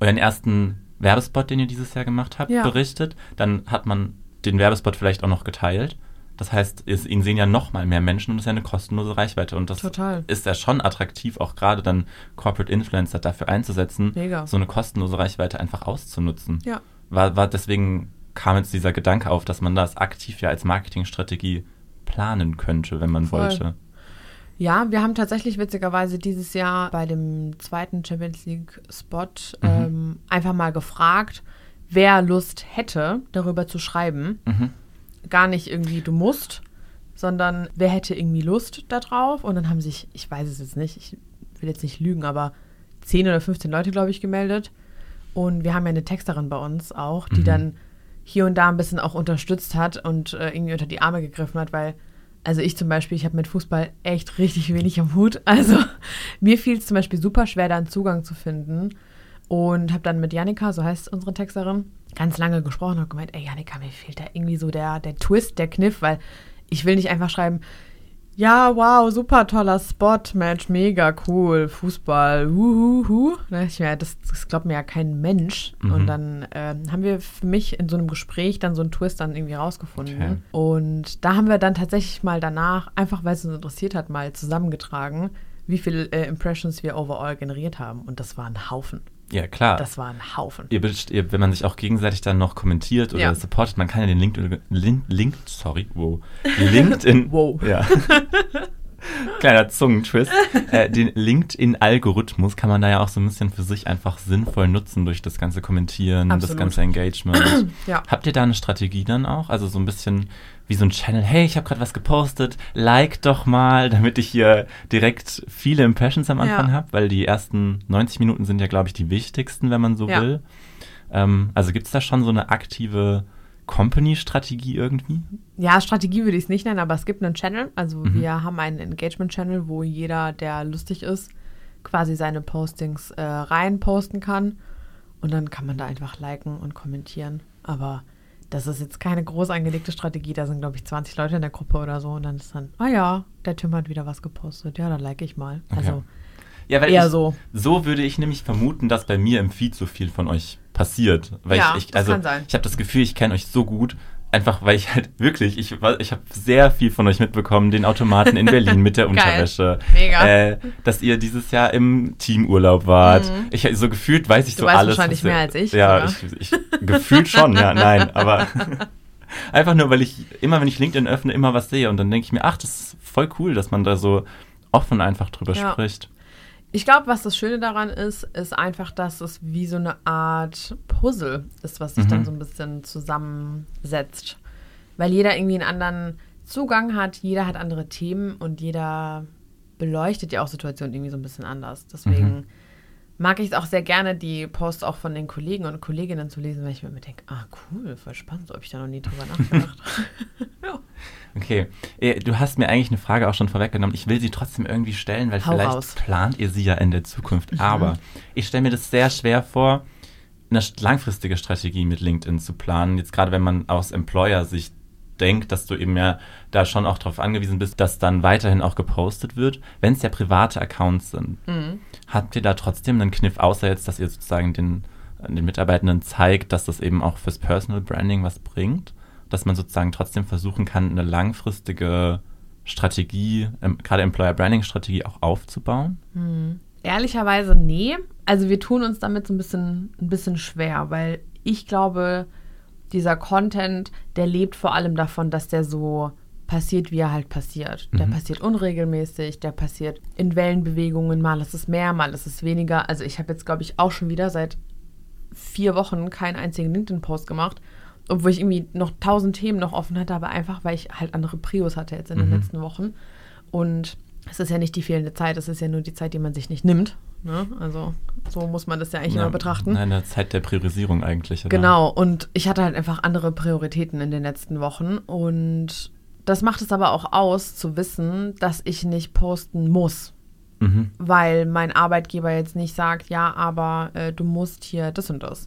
euren ersten Werbespot, den ihr dieses Jahr gemacht habt, Ja. berichtet, dann hat man den Werbespot vielleicht auch noch geteilt. Das heißt, es, ihn sehen ja noch mal mehr Menschen und es ist ja eine kostenlose Reichweite. Und das Total. ist ja schon attraktiv, auch gerade dann Corporate Influencer dafür einzusetzen, Mega. so eine kostenlose Reichweite einfach auszunutzen. Ja. War, war deswegen kam jetzt dieser Gedanke auf, dass man das aktiv ja als Marketingstrategie planen könnte, wenn man Voll. wollte. Ja, wir haben tatsächlich witzigerweise dieses Jahr bei dem zweiten Champions League Spot Mhm. ähm, einfach mal gefragt, wer Lust hätte, darüber zu schreiben. Mhm. Gar nicht irgendwie du musst, sondern wer hätte irgendwie Lust darauf. Und dann haben sich, ich weiß es jetzt nicht, ich will jetzt nicht lügen, aber 10 oder 15 Leute, glaube ich, gemeldet. Und wir haben ja eine Texterin bei uns auch, die Mhm. dann hier und da ein bisschen auch unterstützt hat und äh, irgendwie unter die Arme gegriffen hat, weil, also ich zum Beispiel, ich habe mit Fußball echt richtig wenig am Hut. Also mir fiel es zum Beispiel super schwer, da einen Zugang zu finden. Und habe dann mit Janika, so heißt unsere Texterin, ganz lange gesprochen und gemeint, ey Janika, mir fehlt da irgendwie so der, der Twist, der Kniff, weil ich will nicht einfach schreiben, ja, wow, super toller Spot, Match, mega cool, Fußball, huhuhu. Ich mir, das, das glaubt mir ja kein Mensch. Mhm. Und dann ähm, haben wir für mich in so einem Gespräch dann so einen Twist dann irgendwie rausgefunden. Okay. Und da haben wir dann tatsächlich mal danach, einfach weil es uns interessiert hat, mal zusammengetragen, wie viele äh, Impressions wir overall generiert haben. Und das war ein Haufen. Ja, klar. Das war ein Haufen. ihr, ihr, wenn man sich auch gegenseitig dann noch kommentiert oder Ja. supportet, man kann ja den Link, Link, Link sorry, wow, LinkedIn, Wow. ja, Kleiner Zungentwist. Äh, den LinkedIn-Algorithmus kann man da ja auch so ein bisschen für sich einfach sinnvoll nutzen durch das ganze Kommentieren, Absolut. das ganze Engagement. Ja. Habt ihr da eine Strategie dann auch? Also so ein bisschen wie so ein Channel, hey, ich habe gerade was gepostet, like doch mal, damit ich hier direkt viele Impressions am Anfang Ja. habe, weil die ersten 90 Minuten sind ja, glaube ich, die wichtigsten, wenn man so Ja. will. Ähm, also gibt es da schon so eine aktive Company-Strategie irgendwie? Ja, Strategie würde ich es nicht nennen, aber es gibt einen Channel. Also Mhm. wir haben einen Engagement-Channel, wo jeder, der lustig ist, quasi seine Postings äh, rein posten kann. Und dann kann man da einfach liken und kommentieren. Aber das ist jetzt keine groß angelegte Strategie. Da sind, glaube ich, 20 Leute in der Gruppe oder so. Und dann ist dann, ah ja, der Tim hat wieder was gepostet. Ja, dann like ich mal. Okay. Also Ja, weil Eher ich, so. So würde ich nämlich vermuten, dass bei mir im Feed so viel von euch passiert. Weil Ja, ich, ich das also kann sein. ich habe das Gefühl, ich kenne euch so gut. Einfach weil ich halt wirklich, ich, ich habe sehr viel von euch mitbekommen, den Automaten in Berlin mit der. Unterwäsche. Mega. Äh, dass ihr dieses Jahr im Teamurlaub wart. Ich so gefühlt weiß ich Mhm. Du so weißt alles. wahrscheinlich mehr als ich, Ja, ich, ich gefühlt schon, ja, nein, aber einfach nur, weil ich immer, wenn ich LinkedIn öffne, immer was sehe und dann denke ich mir, ach, das ist voll cool, dass man da so offen einfach drüber Ja. spricht. Ich glaube, was das Schöne daran ist, ist einfach, dass es wie so eine Art Puzzle ist, was sich Mhm. dann so ein bisschen zusammensetzt. Weil jeder irgendwie einen anderen Zugang hat, jeder hat andere Themen und jeder beleuchtet ja auch Situationen irgendwie so ein bisschen anders. Deswegen Mhm. mag ich es auch sehr gerne, die Posts auch von den Kollegen und Kolleginnen zu lesen, weil ich mir immer denke, ah cool, voll spannend, habe ich da noch nie drüber nachgedacht. ja. Okay, Eh, du hast mir eigentlich eine Frage auch schon vorweggenommen. Ich will sie trotzdem irgendwie stellen, weil Hau vielleicht raus. plant ihr sie ja in der Zukunft. Aber ich stelle mir das sehr schwer vor, eine st- langfristige Strategie mit LinkedIn zu planen. Jetzt gerade wenn man aus Employer-Sicht denkt, dass du eben ja da schon auch darauf angewiesen bist, dass dann weiterhin auch gepostet wird. Wenn es ja private Accounts sind, habt ihr da trotzdem einen Kniff, außer jetzt, dass ihr sozusagen den, den Mitarbeitenden zeigt, dass das eben auch fürs Personal Branding was bringt? Dass man sozusagen trotzdem versuchen kann, eine langfristige Strategie, ähm, gerade Employer Branding Strategie auch aufzubauen? Ehrlicherweise nee. Also wir tun uns damit so ein bisschen, ein bisschen schwer, weil ich glaube, dieser Content, der lebt vor allem davon, dass der so passiert, wie er halt passiert. Der passiert unregelmäßig, der passiert in Wellenbewegungen, mal ist es mehr, mal ist es weniger. Also ich habe jetzt, glaube ich, auch schon wieder seit vier Wochen keinen einzigen LinkedIn-Post gemacht, obwohl ich irgendwie noch tausend Themen noch offen hatte, aber einfach, weil ich halt andere Prios hatte jetzt in den letzten Wochen. Und es ist ja nicht die fehlende Zeit, es ist ja nur die Zeit, die man sich nicht nimmt. Ne? Also so muss man das ja eigentlich Ja, immer betrachten. Eine Zeit der Priorisierung eigentlich. Oder? Genau, und ich hatte halt einfach andere Prioritäten in den letzten Wochen und das macht es aber auch aus, zu wissen, dass ich nicht posten muss, Mhm. weil mein Arbeitgeber jetzt nicht sagt, ja, aber äh, du musst hier das und das.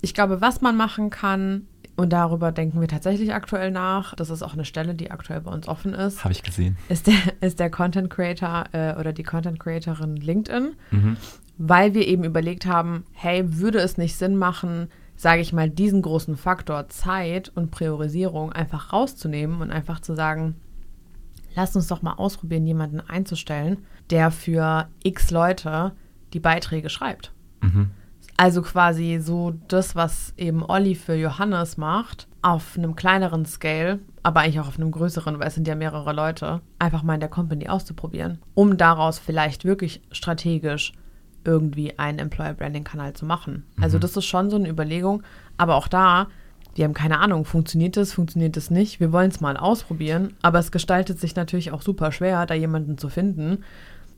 Ich glaube, was man machen kann, und darüber denken wir tatsächlich aktuell nach, das ist auch eine Stelle, die aktuell bei uns offen ist, Habe ich gesehen. ist der, ist der Content Creator äh, oder die Content Creatorin LinkedIn, Mhm. weil wir eben überlegt haben, hey, würde es nicht Sinn machen, sage ich mal, diesen großen Faktor Zeit und Priorisierung einfach rauszunehmen und einfach zu sagen, lass uns doch mal ausprobieren, jemanden einzustellen, der für x Leute die Beiträge schreibt. Mhm. Also quasi so das, was eben Olli für Johannes macht, auf einem kleineren Scale, aber eigentlich auch auf einem größeren, weil es sind ja mehrere Leute, einfach mal in der Company auszuprobieren, um daraus vielleicht wirklich strategisch irgendwie einen Employer Branding Kanal zu machen. Also das ist schon so eine Überlegung, aber auch da, wir haben keine Ahnung, funktioniert das, funktioniert das nicht. Wir wollen es mal ausprobieren, aber es gestaltet sich natürlich auch super schwer, da jemanden zu finden,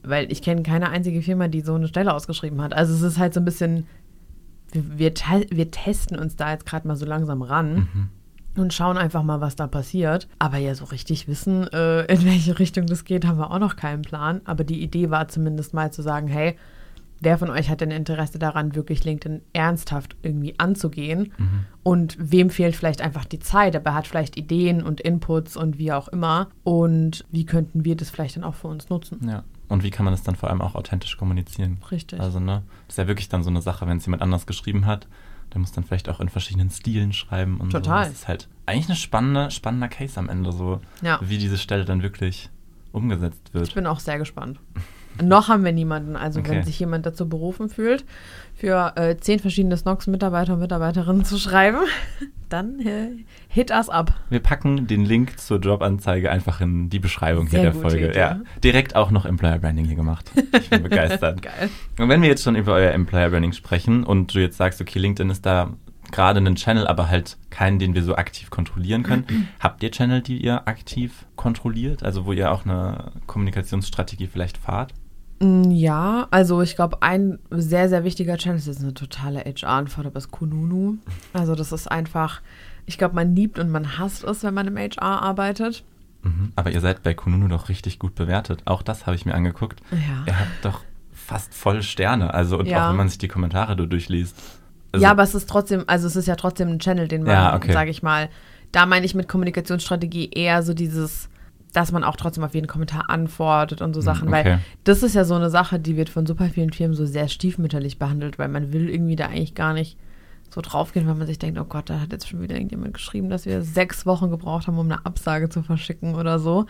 weil ich kenne keine einzige Firma, die so eine Stelle ausgeschrieben hat. Also es ist halt so ein bisschen, wir, wir, te wir testen uns da jetzt gerade mal so langsam ran und schauen einfach mal, was da passiert. Aber ja, so richtig wissen, äh, in welche Richtung das geht, haben wir auch noch keinen Plan. Aber die Idee war zumindest mal zu sagen, hey, wer von euch hat denn Interesse daran, wirklich LinkedIn ernsthaft irgendwie anzugehen? Und wem fehlt vielleicht einfach die Zeit, aber er hat vielleicht Ideen und Inputs und wie auch immer. Und wie könnten wir das vielleicht dann auch für uns nutzen? Ja. Und wie kann man das dann vor allem auch authentisch kommunizieren? Richtig. Also, ne, das ist ja wirklich dann so eine Sache, wenn es jemand anders geschrieben hat, der muss dann vielleicht auch in verschiedenen Stilen schreiben und Total. so. Das ist halt eigentlich eine spannende, spannender Case am Ende, so Ja. wie diese Stelle dann wirklich umgesetzt Ich wird. bin auch sehr gespannt. Noch haben wir niemanden. Also Okay. wenn sich jemand dazu berufen fühlt, für äh, zehn verschiedene Snox-Mitarbeiter und Mitarbeiterinnen zu schreiben, dann äh, hit us up. Wir packen den Link zur Jobanzeige einfach in die Beschreibung Sehr hier der Folge. Idee. Ja, direkt auch noch Employer Branding hier gemacht. Ich bin begeistert. Geil. Und wenn wir jetzt schon über euer Employer Branding sprechen und du jetzt sagst, okay, LinkedIn ist da gerade ein Channel, aber halt keinen, den wir so aktiv kontrollieren können. Habt ihr Channel, die ihr aktiv kontrolliert? Also wo ihr auch eine Kommunikationsstrategie vielleicht fahrt? Mm, Ja, also ich glaube, ein sehr, sehr wichtiger Channel ist eine totale aber ist Kununu. Also das ist einfach, ich glaube, man liebt und man hasst es, wenn man im HR arbeitet. Mhm. Aber ihr seid bei Kununu doch richtig gut bewertet. Auch das habe ich mir angeguckt. Ja. Ihr habt doch fast voll Sterne. Also und Ja. auch wenn man sich die Kommentare so durchliest. Also, ja, aber es ist trotzdem, also es ist ja trotzdem ein Channel, den man, Ja, okay. sage ich mal, da meine ich mit Kommunikationsstrategie eher so dieses, dass man auch trotzdem auf jeden Kommentar antwortet und so Sachen, okay. weil das ist ja so eine Sache, die wird von super vielen Firmen so sehr stiefmütterlich behandelt, weil man will irgendwie da eigentlich gar nicht so draufgehen, weil man sich denkt, oh Gott, da hat jetzt schon wieder irgendjemand geschrieben, dass wir sechs Wochen gebraucht haben, um eine Absage zu verschicken oder so.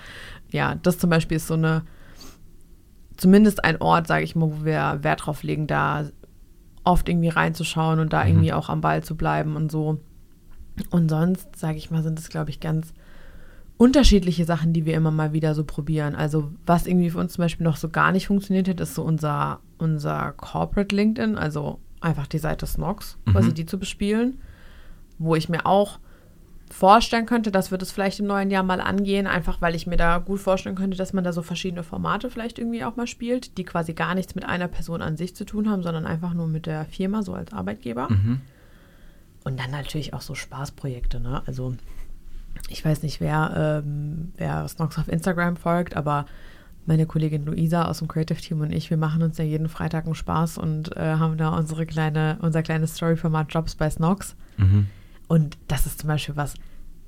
Ja, das zum Beispiel ist so eine, zumindest ein Ort, sage ich mal, wo wir Wert drauf legen, da oft irgendwie reinzuschauen und da Mhm. irgendwie auch am Ball zu bleiben und so. Und sonst, sage ich mal, sind es, glaube ich, ganz unterschiedliche Sachen, die wir immer mal wieder so probieren. Also was irgendwie für uns zum Beispiel noch so gar nicht funktioniert hat, ist so unser, unser Corporate LinkedIn, also einfach die Seite Snox, quasi Mhm. die zu bespielen, wo ich mir auch vorstellen könnte, dass wir das vielleicht im neuen Jahr mal angehen, einfach weil ich mir da gut vorstellen könnte, dass man da so verschiedene Formate vielleicht irgendwie auch mal spielt, die quasi gar nichts mit einer Person an sich zu tun haben, sondern einfach nur mit der Firma, so als Arbeitgeber. Mhm. Und dann natürlich auch so Spaßprojekte, ne? Also ich weiß nicht, wer, ähm, wer Snox auf Instagram folgt, aber meine Kollegin Luisa aus dem Creative Team und ich, wir machen uns ja jeden Freitag einen Spaß und äh, haben da unsere kleine, unser kleines Story-Format Jobs bei Snox. Mhm. Und das ist zum Beispiel was,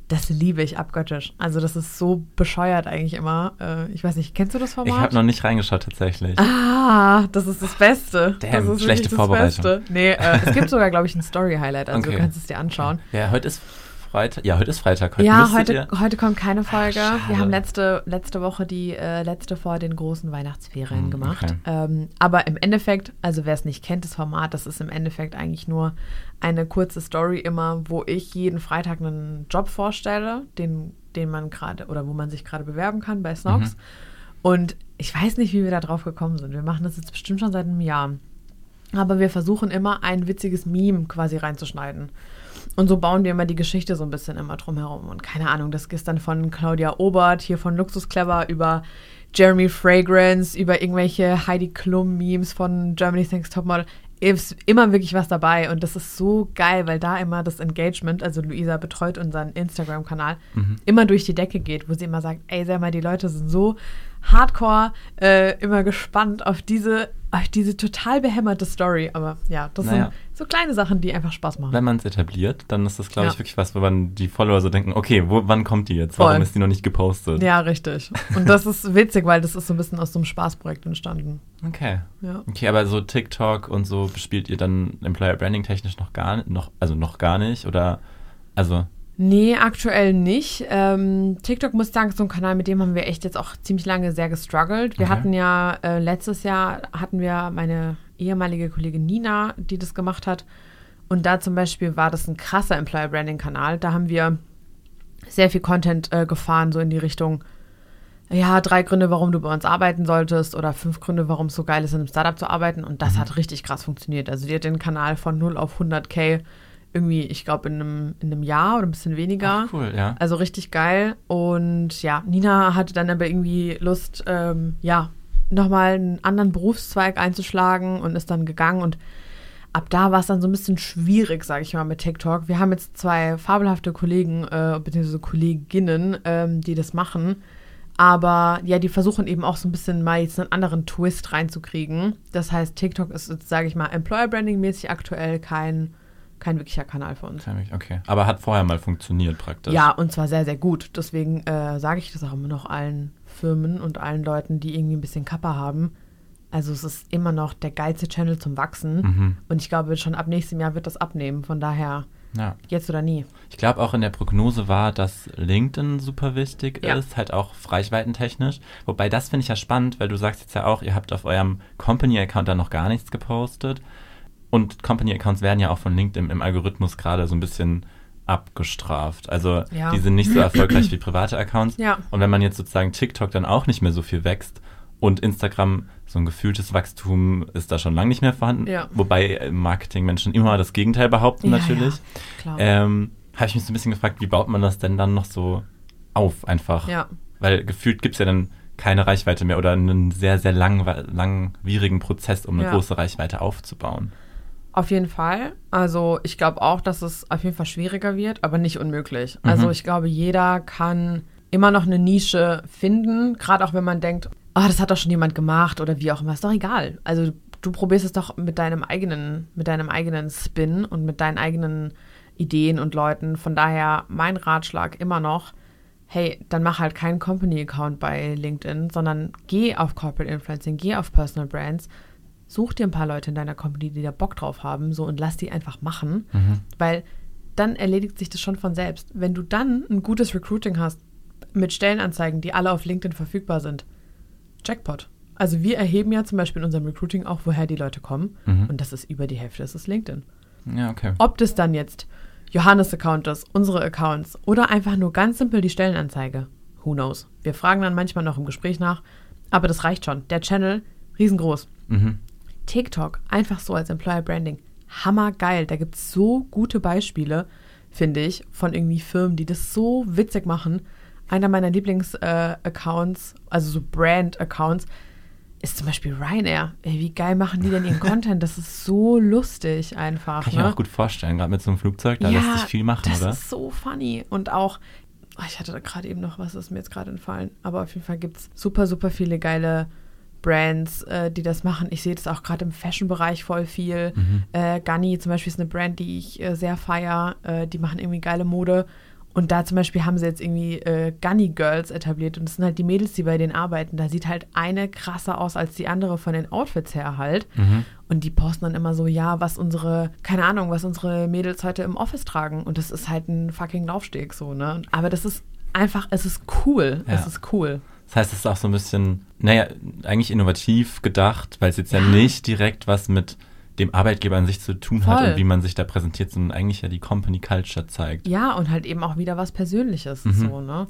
das liebe ich abgöttisch. Also das ist so bescheuert eigentlich immer. Äh, ich weiß nicht, kennst du das Ich Format? habe noch nicht reingeschaut tatsächlich. Ah, das ist das Beste. Damn, das ist schlechte das Vorbereitung. Beste. Nee, äh, es gibt sogar, glaube ich, ein Story-Highlight, also Okay. du kannst es dir anschauen. Ja, heute ist Freitag. Ja, heute ist Freitag. Heute ja, heute, ihr- heute kommt keine Folge. schade. Wir haben letzte, letzte Woche die äh, letzte vor den großen Weihnachtsferien Hm, gemacht. okay. Ähm, aber im Endeffekt, also wer es nicht kennt, das Format, das ist im Endeffekt eigentlich nur eine kurze Story immer, wo ich jeden Freitag einen Job vorstelle, den, den man gerade oder wo man sich gerade bewerben kann bei Snox. Mhm. Und ich weiß nicht, wie wir da drauf gekommen sind. Wir machen das jetzt bestimmt schon seit einem Jahr. Aber wir versuchen immer ein witziges Meme quasi reinzuschneiden. Und so bauen wir immer die Geschichte so ein bisschen immer drum herum. Und keine Ahnung, das ist dann von Claudia Obert, hier von Luxus Clever, über Jeremy Fragrance, über irgendwelche Heidi Klum-Memes von Germany's Next Topmodel. Ist immer wirklich was dabei. Und das ist so geil, weil da immer das Engagement, also Luisa betreut unseren Instagram-Kanal, immer durch die Decke geht, wo sie immer sagt, ey, sag mal, die Leute sind so hardcore äh, immer gespannt auf diese, auf diese total behämmerte Story. Aber ja, das Naja. sind so kleine Sachen, die einfach Spaß machen. Wenn man es etabliert, dann ist das, glaube ich, Ja. wirklich was, wo man die Follower so denken, okay, wo, wann kommt die jetzt? Warum Voll. ist die noch nicht gepostet? Ja, richtig. Und das ist witzig, weil das ist so ein bisschen aus so einem Spaßprojekt entstanden. Okay. Ja. Okay, aber so TikTok und so bespielt ihr dann Employer Branding technisch noch gar nicht, noch, also noch gar nicht? Oder also, Nee, aktuell nicht. Ähm, TikTok muss ich sagen, ist so ein Kanal, mit dem haben wir echt jetzt auch ziemlich lange sehr gestruggelt. Wir Okay. hatten ja äh, letztes Jahr hatten wir meine ehemalige Kollegin Nina, die das gemacht hat. Und da zum Beispiel war das ein krasser Employer Branding Kanal. Da haben wir sehr viel Content äh, gefahren, so in die Richtung, ja, drei Gründe, warum du bei uns arbeiten solltest oder fünf Gründe, warum es so geil ist, in einem Startup zu arbeiten. Und das hat richtig krass funktioniert. Also die hat den Kanal von 0 auf 100k irgendwie, ich glaube, in einem, in einem Jahr oder ein bisschen weniger. ach, cool, ja. Also richtig geil. Und ja, Nina hatte dann aber irgendwie Lust, ähm, ja, nochmal einen anderen Berufszweig einzuschlagen und ist dann gegangen. Und ab da war es dann so ein bisschen schwierig, sage ich mal, mit TikTok. Wir haben jetzt zwei fabelhafte Kollegen, äh, beziehungsweise Kolleginnen, ähm, die das machen. Aber ja, die versuchen eben auch so ein bisschen mal jetzt einen anderen Twist reinzukriegen. Das heißt, TikTok ist jetzt, sage ich mal, Employer Branding mäßig aktuell kein, kein wirklicher Kanal für uns. Okay. Aber hat vorher mal funktioniert praktisch. Ja, und zwar sehr, sehr gut. Deswegen äh, sage ich das auch immer noch allen Firmen und allen Leuten, die irgendwie ein bisschen Kappa haben. Also es ist immer noch der geilste Channel zum Wachsen. Mhm. Und ich glaube, schon ab nächstem Jahr wird das abnehmen. Von daher, Ja. Jetzt oder nie. Ich glaube auch in der Prognose war, dass LinkedIn super wichtig ja. ist, halt auch reichweitentechnisch. Wobei das finde ich ja spannend, weil du sagst jetzt ja auch, ihr habt auf eurem Company-Account da noch gar nichts gepostet. Und Company-Accounts werden ja auch von LinkedIn im Algorithmus gerade so ein bisschen abgestraft. Also ja. die sind nicht so erfolgreich wie private Accounts. Ja. Und wenn man jetzt sozusagen TikTok dann auch nicht mehr so viel wächst und Instagram so ein gefühltes Wachstum ist da schon lange nicht mehr vorhanden. Ja. Wobei Marketingmenschen immer das Gegenteil behaupten natürlich. Ähm, Habe ich mich so ein bisschen gefragt, wie baut man das denn dann noch so auf einfach? Ja. Weil gefühlt gibt es ja dann keine Reichweite mehr oder einen sehr, sehr lang, langwierigen Prozess, um eine große Reichweite aufzubauen. Auf jeden Fall. Also ich glaube auch, dass es auf jeden Fall schwieriger wird, aber nicht unmöglich. Mhm. Also ich glaube, jeder kann immer noch eine Nische finden, gerade auch wenn man denkt, oh, das hat doch schon jemand gemacht oder wie auch immer, ist doch egal. Also du probierst es doch mit deinem eigenen, mit deinem eigenen Spin und mit deinen eigenen Ideen und Leuten. Von daher mein Ratschlag immer noch, hey, dann mach halt keinen Company-Account bei LinkedIn, sondern geh auf Corporate Influencing, geh auf Personal Brands such dir ein paar Leute in deiner Company, die da Bock drauf haben, so und lass die einfach machen, mhm. weil dann erledigt sich das schon von selbst. Wenn du dann ein gutes Recruiting hast mit Stellenanzeigen, die alle auf LinkedIn verfügbar sind, Jackpot. Also wir erheben ja zum Beispiel in unserem Recruiting auch, woher die Leute kommen mhm. und das ist über die Hälfte, das ist LinkedIn. Ja, okay. Ob das dann jetzt Johannes Account ist, unsere Accounts oder einfach nur ganz simpel die Stellenanzeige, who knows. Wir fragen dann manchmal noch im Gespräch nach, aber das reicht schon. Der Channel, riesengroß. Mhm. TikTok, einfach so als Employer Branding, hammergeil. Da gibt es so gute Beispiele, finde ich, von irgendwie Firmen, die das so witzig machen. Einer meiner Lieblings-Accounts, äh, also so Brand-Accounts, ist zum Beispiel Ryanair. Ey, wie geil machen die denn ihren Content? Das ist so lustig einfach. Kann ich ne? mir auch gut vorstellen, gerade mit so einem Flugzeug, da ja, lässt sich viel machen, das oder? Das ist so funny. Und auch, oh, ich hatte da gerade eben noch was, ist mir jetzt gerade entfallen, aber auf jeden Fall gibt es super, super viele geile Brands, äh, die das machen. Ich sehe das auch gerade im Fashion-Bereich voll viel. Mhm. Äh, Gunny zum Beispiel ist eine Brand, die ich äh, sehr feiere. Äh, die machen irgendwie geile Mode. Und da zum Beispiel haben sie jetzt irgendwie äh, Gunny Girls etabliert. Und das sind halt die Mädels, die bei denen arbeiten. Da sieht halt eine krasser aus als die andere von den Outfits her halt. Mhm. Und die posten dann immer so, ja, was unsere, keine Ahnung, was unsere Mädels heute im Office tragen. Und das ist halt ein fucking Laufsteg so, ne? Aber das ist einfach, es ist cool. Ja. Es ist cool. Das heißt, es ist auch so ein bisschen, naja, eigentlich innovativ gedacht, weil es jetzt ja, nicht direkt was mit dem Arbeitgeber an sich zu tun Voll. hat und wie man sich da präsentiert, sondern eigentlich ja die Company Culture zeigt. Ja, und halt eben auch wieder was Persönliches. Mhm. So, ne?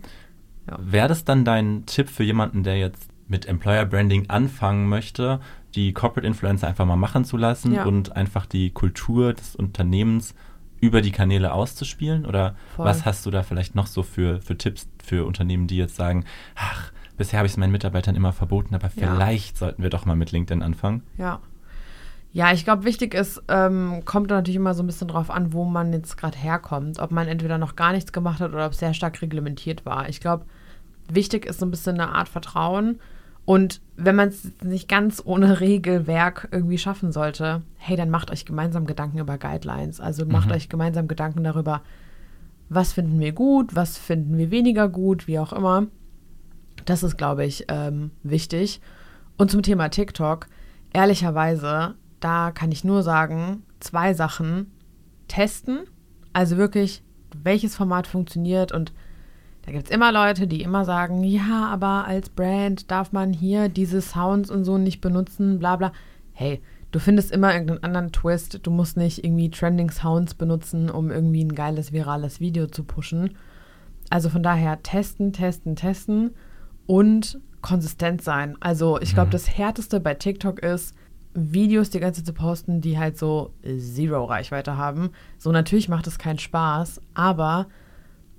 Ja. Wäre das dann dein Tipp für jemanden, der jetzt mit Employer Branding anfangen möchte, die Corporate Influencer einfach mal machen zu lassen ja. und einfach die Kultur des Unternehmens über die Kanäle auszuspielen? Oder Voll. was hast du da vielleicht noch so für, für Tipps für Unternehmen, die jetzt sagen, ach, bisher habe ich es meinen Mitarbeitern immer verboten, aber vielleicht ja. sollten wir doch mal mit LinkedIn anfangen. Ja. Ja, ich glaube, wichtig ist, ähm, kommt natürlich immer so ein bisschen drauf an, wo man jetzt gerade herkommt. Ob man entweder noch gar nichts gemacht hat oder ob es sehr stark reglementiert war. Ich glaube, wichtig ist so ein bisschen eine Art Vertrauen. Und wenn man es nicht ganz ohne Regelwerk irgendwie schaffen sollte, hey, dann macht euch gemeinsam Gedanken über Guidelines. Also macht mhm. euch gemeinsam Gedanken darüber, was finden wir gut, was finden wir weniger gut, wie auch immer. Das ist, glaube ich, ähm, wichtig. Und zum Thema TikTok, ehrlicherweise, da kann ich nur sagen, zwei Sachen testen. Also wirklich, welches Format funktioniert. Und da gibt es immer Leute, die immer sagen, ja, aber als Brand darf man hier diese Sounds und so nicht benutzen, bla bla. Hey, du findest immer irgendeinen anderen Twist. Du musst nicht irgendwie Trending Sounds benutzen, um irgendwie ein geiles, virales Video zu pushen. Also von daher testen, testen, testen und konsistent sein. Also ich glaube, mhm. das Härteste bei TikTok ist, Videos die ganze Zeit zu posten, die halt so Zero Reichweite haben. So natürlich macht es keinen Spaß, aber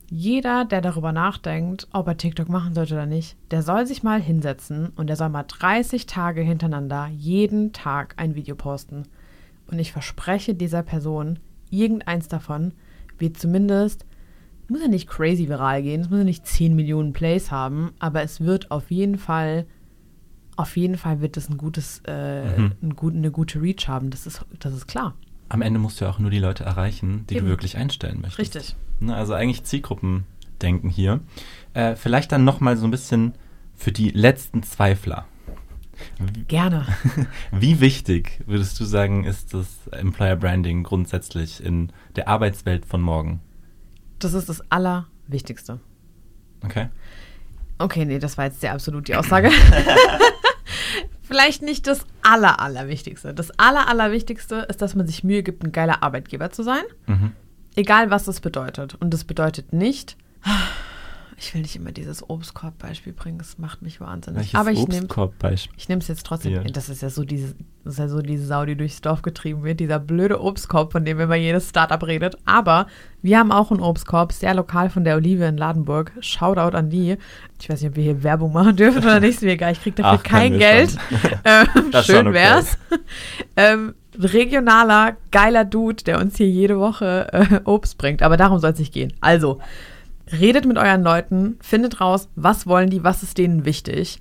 jeder, der darüber nachdenkt, ob er TikTok machen sollte oder nicht, der soll sich mal hinsetzen und der soll mal 30 Tage hintereinander jeden Tag ein Video posten. Und ich verspreche dieser Person, irgendeins davon wird zumindest muss ja nicht crazy viral gehen, es muss ja nicht 10 Millionen Plays haben, aber es wird auf jeden Fall, auf jeden Fall wird es ein gutes, äh, mhm. ein gut, eine gute Reach haben, das ist, das ist klar. Am Ende musst du ja auch nur die Leute erreichen, die Eben. du wirklich einstellen möchtest. Richtig. Ne, also eigentlich Zielgruppendenken hier. Äh, vielleicht dann nochmal so ein bisschen für die letzten Zweifler. Gerne. Wie wichtig würdest du sagen, ist das Employer Branding grundsätzlich in der Arbeitswelt von morgen? Das ist das Allerwichtigste. Okay. Okay, nee, das war jetzt sehr absolut die Aussage. Vielleicht nicht das Aller, Allerwichtigste. Das Aller, Allerwichtigste ist, dass man sich Mühe gibt, ein geiler Arbeitgeber zu sein. Mhm. Egal, was das bedeutet. Und das bedeutet nicht, ich will nicht immer dieses Obstkorb-Beispiel bringen, das macht mich wahnsinnig. Welches Aber ich nehme Obstkorb-Beispiel? ich nehme es jetzt trotzdem. Ja. Das ist ja so diese, das ist ja so diese Sau, die durchs Dorf getrieben wird, dieser blöde Obstkorb, von dem immer jedes Startup redet. Aber wir haben auch einen Obstkorb, sehr lokal von der Olive in Ladenburg. Shoutout an die. Ich weiß nicht, ob wir hier Werbung machen dürfen oder nicht, ist mir egal. Ich kriege dafür Ach, kein Geld. Ähm, schön okay. wär's. ähm, regionaler, geiler Dude, der uns hier jede Woche äh, Obst bringt. Aber darum soll es nicht gehen. Also, redet mit euren Leuten, findet raus, was wollen die, was ist denen wichtig.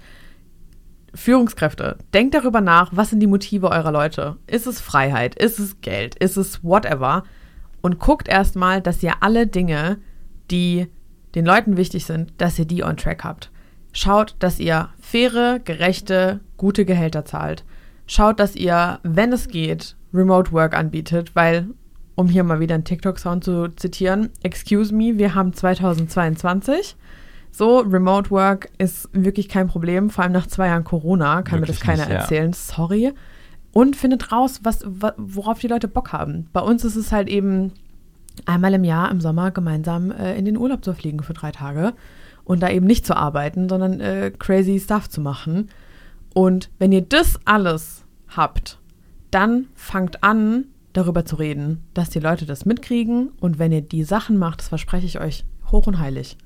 Führungskräfte, denkt darüber nach, was sind die Motive eurer Leute? Ist es Freiheit? Ist es Geld? Ist es whatever? Und guckt erstmal, dass ihr alle Dinge, die den Leuten wichtig sind, dass ihr die on track habt. Schaut, dass ihr faire, gerechte, gute Gehälter zahlt. Schaut, dass ihr, wenn es geht, Remote Work anbietet, weil, um hier mal wieder einen TikTok-Sound zu zitieren, excuse me, wir haben 2022. So, Remote Work ist wirklich kein Problem, vor allem nach zwei Jahren Corona kann mir Wirklich das keiner nicht, ja. erzählen. Sorry. Und findet raus, was, wa- worauf die Leute Bock haben. Bei uns ist es halt eben einmal im Jahr im Sommer gemeinsam äh, in den Urlaub zu fliegen für drei Tage und da eben nicht zu arbeiten, sondern äh, crazy Stuff zu machen. Und wenn ihr das alles habt, dann fangt an, darüber zu reden, dass die Leute das mitkriegen. Und wenn ihr die Sachen macht, das verspreche ich euch hoch und heilig.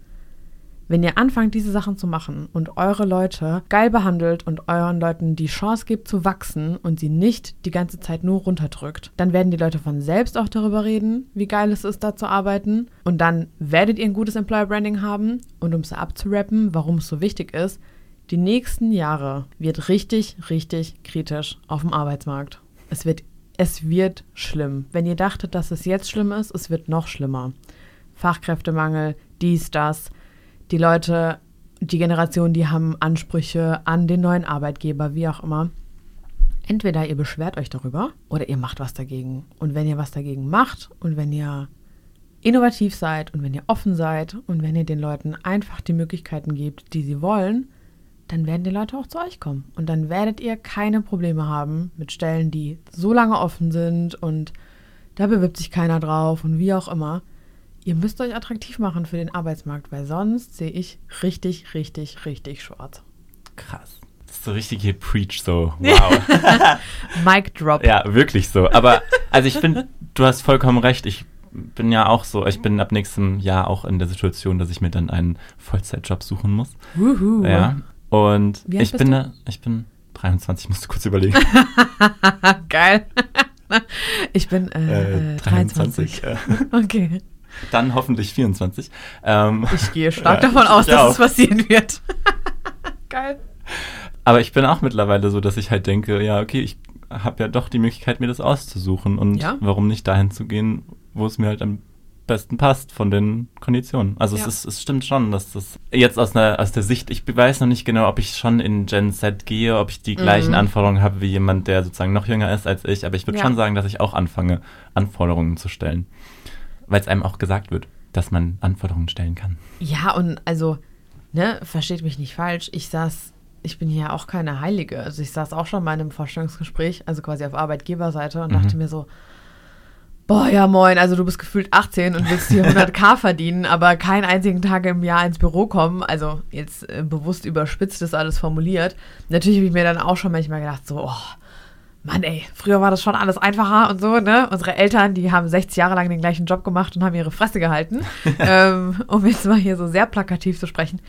Wenn ihr anfangt, diese Sachen zu machen und eure Leute geil behandelt und euren Leuten die Chance gibt zu wachsen und sie nicht die ganze Zeit nur runterdrückt, dann werden die Leute von selbst auch darüber reden, wie geil es ist, da zu arbeiten. Und dann werdet ihr ein gutes Employer Branding haben. Und um es abzurappen, warum es so wichtig ist, die nächsten Jahre wird richtig, richtig kritisch auf dem Arbeitsmarkt. Es wird, es wird schlimm. Wenn ihr dachtet, dass es jetzt schlimm ist, es wird noch schlimmer. Fachkräftemangel, dies, das. Die Leute, die Generation, die haben Ansprüche an den neuen Arbeitgeber, wie auch immer. Entweder ihr beschwert euch darüber oder ihr macht was dagegen. Und wenn ihr was dagegen macht und wenn ihr innovativ seid und wenn ihr offen seid und wenn ihr den Leuten einfach die Möglichkeiten gebt, die sie wollen, dann werden die Leute auch zu euch kommen. Und dann werdet ihr keine Probleme haben mit Stellen, die so lange offen sind und da bewirbt sich keiner drauf und wie auch immer. Ihr müsst euch attraktiv machen für den Arbeitsmarkt, weil sonst sehe ich richtig, richtig, richtig schwarz. Krass. Das ist so richtig hier Preach, so. Wow. Mic drop. ja, wirklich so. Aber, also ich finde, du hast vollkommen recht. Ich bin ja auch so, ich bin ab nächstem Jahr auch in der Situation, dass ich mir dann einen Vollzeitjob suchen muss. Wuhu. Ja. Und ich bin du? da, ich bin 23, musste kurz überlegen. Geil. ich bin äh, äh, 23. äh, Okay. Dann hoffentlich 24. Ähm, Ich gehe stark Ja, davon aus, dass auch. es passieren wird. Geil. aber ich bin auch mittlerweile so, dass ich halt denke, ja, okay, ich habe ja doch die Möglichkeit, mir das auszusuchen. Und Ja. warum nicht dahin zu gehen, wo es mir halt am besten passt von den Konditionen. Also Ja. es, ist, es stimmt schon, dass das jetzt aus, einer, aus der Sicht, ich weiß noch nicht genau, ob ich schon in Gen Z gehe, ob ich die gleichen Mhm. Anforderungen habe wie jemand, der sozusagen noch jünger ist als ich, aber ich würde Ja. schon sagen, dass ich auch anfange, Anforderungen zu stellen. Weil es einem auch gesagt wird, dass man Anforderungen stellen kann. Ja, und also, ne, versteht mich nicht falsch. Ich saß, ich bin hier auch keine Heilige. Also ich saß auch schon mal in einem Vorstellungsgespräch, also quasi auf Arbeitgeberseite und Mhm. dachte mir so, boah, ja moin, also du bist gefühlt 18 und willst hier 100k verdienen, aber keinen einzigen Tag im Jahr ins Büro kommen. Also jetzt äh, bewusst überspitzt ist alles formuliert. Natürlich habe ich mir dann auch schon manchmal gedacht, so, oh, Mann, ey, früher war das schon alles einfacher und so, ne? Unsere Eltern, die haben 60 Jahre lang den gleichen Job gemacht und haben ihre Fresse gehalten. ähm, um jetzt mal hier so sehr plakativ zu sprechen.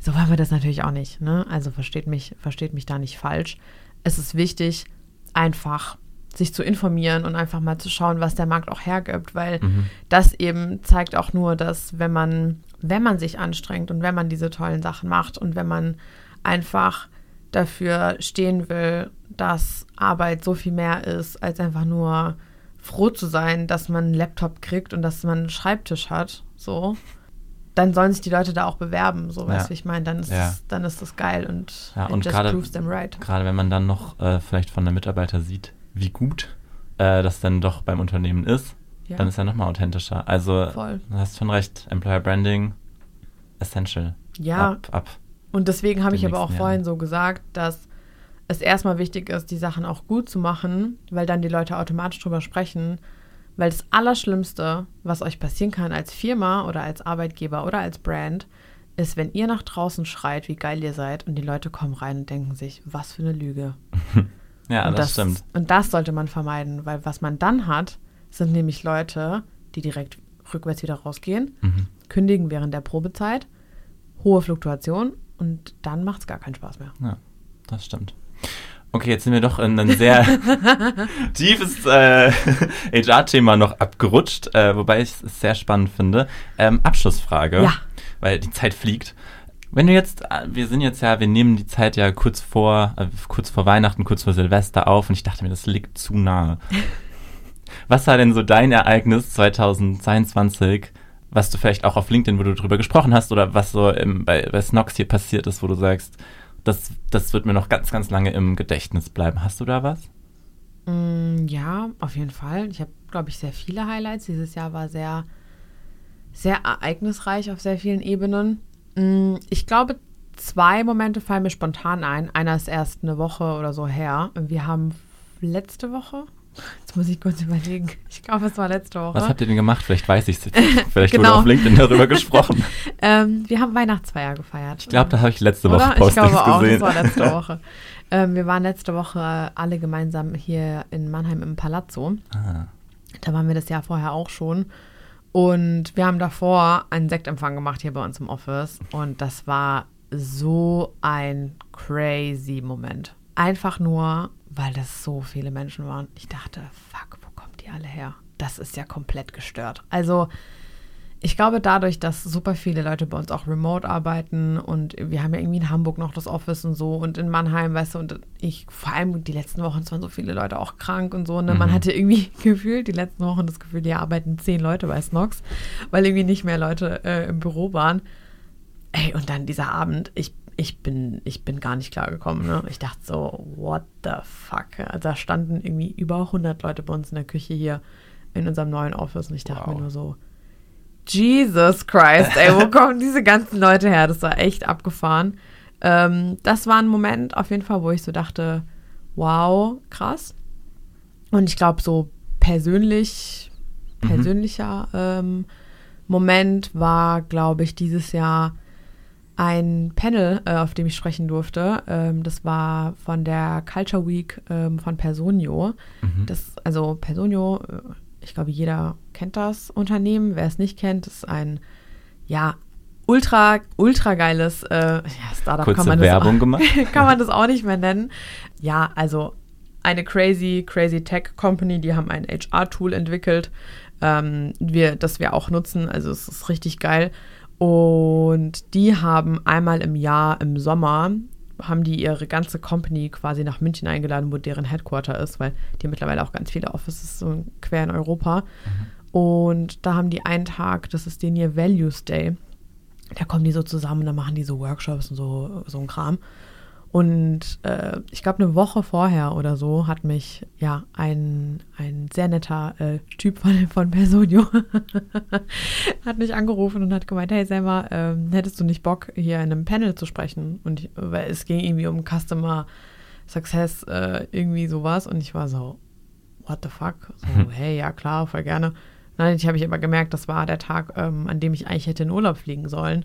So wollen wir das natürlich auch nicht, ne? Also versteht mich, versteht mich da nicht falsch. Es ist wichtig, einfach sich zu informieren und einfach mal zu schauen, was der Markt auch hergibt, weil Mhm. das eben zeigt auch nur, dass wenn man, wenn man sich anstrengt und wenn man diese tollen Sachen macht und wenn man einfach dafür stehen will, dass Arbeit so viel mehr ist, als einfach nur froh zu sein, dass man einen Laptop kriegt und dass man einen Schreibtisch hat, so, dann sollen sich die Leute da auch bewerben, so weißt Ja. du, wie ich meine, dann ist Ja. es, dann ist das geil und Ja, und just gerade- proves them right. Gerade wenn man dann noch äh, vielleicht von der Mitarbeiter sieht, wie gut äh, das dann doch beim Unternehmen ist, Ja. dann ist er nochmal authentischer. Also Voll. du hast schon recht, Employer Branding, essential. Ja, Ab, ab. Und deswegen habe ich aber auch nächsten vorhin Jahren. so gesagt, dass es erstmal wichtig ist, die Sachen auch gut zu machen, weil dann die Leute automatisch drüber sprechen. Weil das Allerschlimmste, was euch passieren kann als Firma oder als Arbeitgeber oder als Brand, ist, wenn ihr nach draußen schreit, wie geil ihr seid und die Leute kommen rein und denken sich, was für eine Lüge. Ja, und das, stimmt. Und das sollte man vermeiden, weil was man dann hat, sind nämlich Leute, die direkt rückwärts wieder rausgehen, Mhm. kündigen während der Probezeit, hohe Fluktuation und dann macht es gar keinen Spaß mehr. Ja, das stimmt. Okay, jetzt sind wir doch in ein sehr tiefes äh, HR-Thema noch abgerutscht, äh, wobei ich es sehr spannend finde. Ähm, Abschlussfrage, Ja. weil die Zeit fliegt. Wenn du jetzt, äh, wir sind jetzt ja, wir nehmen die Zeit ja kurz vor, äh, kurz vor Weihnachten, kurz vor Silvester auf und ich dachte mir, das liegt zu nahe. Was war denn so dein Ereignis 2022, was du vielleicht auch auf LinkedIn, wo du drüber gesprochen hast, oder was so im, bei, bei Snox hier passiert ist, wo du sagst, das, das wird mir noch ganz, ganz lange im Gedächtnis bleiben. Hast du da was? Mm, ja, auf jeden Fall. Ich habe, glaube ich, sehr viele Highlights. Dieses Jahr war sehr, sehr ereignisreich auf sehr vielen Ebenen. Mm, ich glaube, zwei Momente fallen mir spontan ein. Einer ist erst eine Woche oder so her. Wir haben letzte Woche, jetzt muss ich kurz überlegen, ich glaube, es war letzte Woche. Was habt ihr denn gemacht? Vielleicht weiß ich es. Vielleicht Genau. wurde auf LinkedIn darüber gesprochen. ähm, wir haben Weihnachtsfeier gefeiert. Ich glaube, da habe ich letzte Woche Oder? Ich Postings glaube auch, gesehen. das war letzte Woche. ähm, wir waren letzte Woche alle gemeinsam hier in Mannheim im Palazzo. Ah, Da waren wir das Jahr vorher auch schon. Und wir haben davor einen Sektempfang gemacht hier bei uns im Office. Und das war so ein crazy Moment. Einfach nur, weil das so viele Menschen waren. Ich dachte, fuck, wo kommt die alle her? Das ist ja komplett gestört. Also, ich glaube, dadurch, dass super viele Leute bei uns auch remote arbeiten und wir haben ja irgendwie in Hamburg noch das Office und so und in Mannheim, weißt du, und ich, vor allem die letzten Wochen, es waren so viele Leute auch krank und so, ne? Man Mhm. hatte irgendwie gefühlt die letzten Wochen das Gefühl, hier arbeiten zehn Leute bei Snox, weil irgendwie nicht mehr Leute äh, im Büro waren. Ey, und dann dieser Abend, ich, ich, bin, ich bin gar nicht klargekommen. Ne? Ich dachte so, what the fuck? Also da standen irgendwie über 100 Leute bei uns in der Küche hier in unserem neuen Office und ich dachte Wow. mir nur so, Jesus Christ, ey, wo kommen diese ganzen Leute her? Das war echt abgefahren. Ähm, das war ein Moment auf jeden Fall, wo ich so dachte, wow, krass. Und ich glaube, so persönlich, Mhm. persönlicher ähm, Moment war, glaube ich, dieses Jahr ein Panel, äh, auf dem ich sprechen durfte. Ähm, das war von der Culture Week ähm, von Personio. mhm. Das, also Personio, äh, ich glaube, jeder kennt das Unternehmen. Wer es nicht kennt, ist ein, ja, ultra, ultra geiles äh, ja, Startup. Kurze kann man das Werbung auch, gemacht. kann man das auch nicht mehr nennen. Ja, also eine crazy, crazy Tech Company, die haben ein HR-Tool entwickelt, ähm, wir, das wir auch nutzen. Also es ist richtig geil. Und die haben einmal im Jahr im Sommer haben die ihre ganze Company quasi nach München eingeladen, wo deren Headquarter ist, weil die mittlerweile auch ganz viele Offices so quer in Europa. Und da haben die einen Tag, das ist den ihr Values Day. Da kommen die so zusammen und dann machen die so Workshops und so, so ein Kram. Und äh, ich glaube, eine Woche vorher oder so hat mich ja ein, ein sehr netter äh, Typ von, von Personio hat mich angerufen und hat gemeint, hey Selma, ähm, hättest du nicht Bock, hier in einem Panel zu sprechen? Und ich, weil es ging irgendwie um Customer Success, äh, irgendwie sowas. Und ich war so, what the fuck? So, hey, ja klar, voll gerne. Nein, ich habe ich aber gemerkt, das war der Tag, ähm, an dem ich eigentlich hätte in Urlaub fliegen sollen.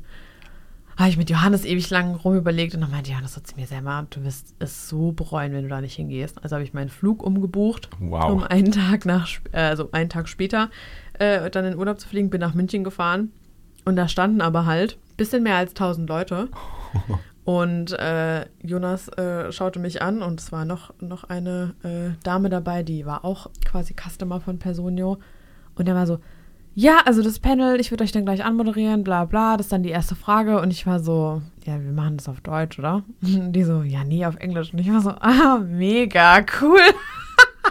Habe ich mit Johannes ewig lang rumüberlegt und dann meinte Johannes so zu mir, Selma, du wirst es so bereuen, wenn du da nicht hingehst. Also habe ich meinen Flug umgebucht, Wow. um einen Tag nach, äh, also einen Tag später äh, dann in Urlaub zu fliegen, bin nach München gefahren und da standen aber halt ein bisschen mehr als 1000 Leute. Und äh, Jonas äh, schaute mich an und es war noch, noch eine äh, Dame dabei, die war auch quasi Customer von Personio. Und er war so, ja, also das Panel, ich würde euch dann gleich anmoderieren, bla bla, das ist dann die erste Frage. Und ich war so, ja, wir machen das auf Deutsch, oder? Und die so, ja, nee, auf Englisch. Und ich war so, ah, mega, cool.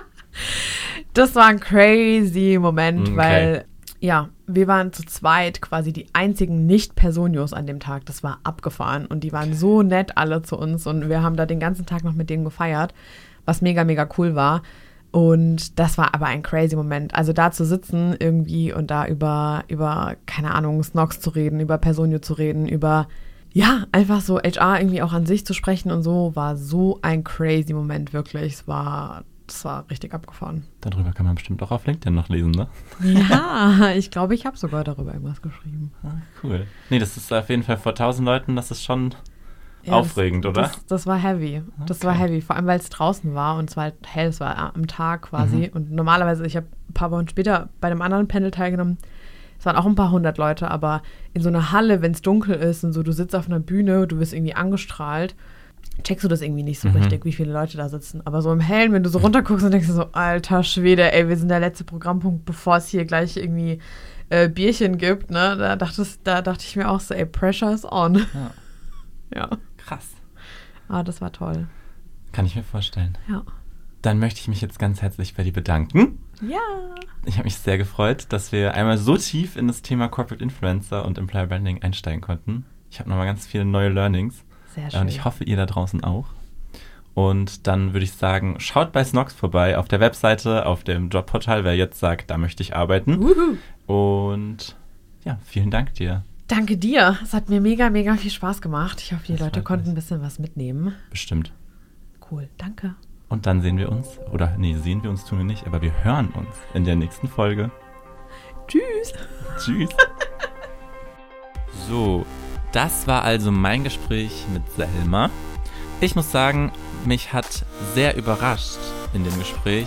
das war ein crazy Moment, Okay. weil Ja, wir waren zu zweit quasi die einzigen Nicht-Personios an dem Tag. Das war abgefahren und die waren so nett alle zu uns und wir haben da den ganzen Tag noch mit denen gefeiert, was mega, mega cool war. Und das war aber ein crazy Moment. Also da zu sitzen irgendwie und da über, über, keine Ahnung, Snox zu reden, über Personio zu reden, über, ja, einfach so HR irgendwie auch an sich zu sprechen und so, war so ein crazy Moment, wirklich. Es war das war richtig abgefahren. Darüber kann man bestimmt auch auf LinkedIn noch lesen, ne? Ja, ich glaube, ich habe sogar darüber irgendwas geschrieben. Ah, cool. Nee, das ist auf jeden Fall vor tausend Leuten, das ist schon ja, aufregend, das, oder? Das, das, war heavy. Das okay. war heavy, vor allem weil es draußen war und es war halt hell, es war am Tag quasi. Mhm. Und normalerweise, ich habe ein paar Wochen später bei einem anderen Panel teilgenommen. Es waren auch ein paar hundert Leute, aber in so einer Halle, wenn es dunkel ist und so, du sitzt auf einer Bühne, du wirst irgendwie angestrahlt checkst du das irgendwie nicht so mhm. richtig, wie viele Leute da sitzen. Aber so im Hellen, wenn du so runterguckst und denkst so, alter Schwede, ey, wir sind der letzte Programmpunkt, bevor es hier gleich irgendwie äh, Bierchen gibt, ne? Da, dachtest, da dachte ich mir auch so, ey, pressure is on. Ja. ja. Krass. Ah, das war toll. Kann ich mir vorstellen. Ja. Dann möchte ich mich jetzt ganz herzlich bei dir bedanken. Ja. Ich habe mich sehr gefreut, dass wir einmal so tief in das Thema Corporate Influencer und Employer Branding einsteigen konnten. Ich habe nochmal ganz viele neue Learnings. Sehr schön. Und ich hoffe, ihr da draußen auch. Und dann würde ich sagen, schaut bei Snox vorbei auf der Webseite, auf dem Jobportal, wer jetzt sagt, da möchte ich arbeiten. Uhu. Und ja, vielen Dank dir. Danke dir. Es hat mir mega, mega viel Spaß gemacht. Ich hoffe, die das Leute konnten ein bisschen was mitnehmen. Bestimmt. Cool, danke. Und dann sehen wir uns, oder nee, sehen wir uns tun wir nicht, aber wir hören uns in der nächsten Folge. Tschüss. Tschüss. so, das war also mein Gespräch mit Selma. Ich muss sagen, mich hat sehr überrascht in dem Gespräch,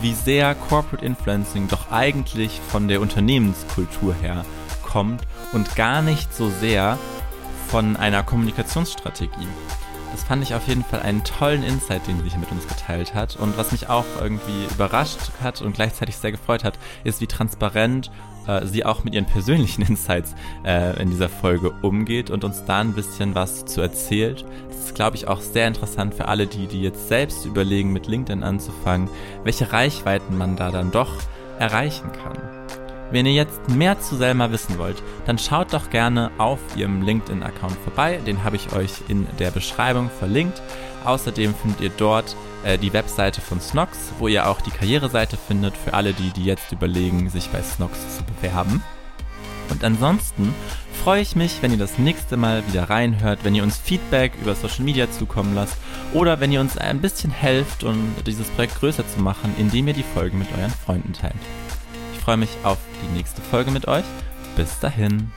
wie sehr Corporate Influencing doch eigentlich von der Unternehmenskultur her kommt und gar nicht so sehr von einer Kommunikationsstrategie. Das fand ich auf jeden Fall einen tollen Insight, den sie hier mit uns geteilt hat. Und was mich auch irgendwie überrascht hat und gleichzeitig sehr gefreut hat, ist, wie transparent äh, sie auch mit ihren persönlichen Insights äh, in dieser Folge umgeht und uns da ein bisschen was zu erzählt. Das ist, glaube ich, auch sehr interessant für alle, die, die jetzt selbst überlegen, mit LinkedIn anzufangen, welche Reichweiten man da dann doch erreichen kann. Wenn ihr jetzt mehr zu Selma wissen wollt, dann schaut doch gerne auf ihrem LinkedIn-Account vorbei. Den habe ich euch in der Beschreibung verlinkt. Außerdem findet ihr dort äh, die Webseite von Snox, wo ihr auch die Karriereseite findet für alle, die, die jetzt überlegen, sich bei Snox zu bewerben. Und ansonsten freue ich mich, wenn ihr das nächste Mal wieder reinhört, wenn ihr uns Feedback über Social Media zukommen lasst oder wenn ihr uns ein bisschen helft, um dieses Projekt größer zu machen, indem ihr die Folgen mit euren Freunden teilt. Ich freue mich auf die nächste Folge mit euch. Bis dahin.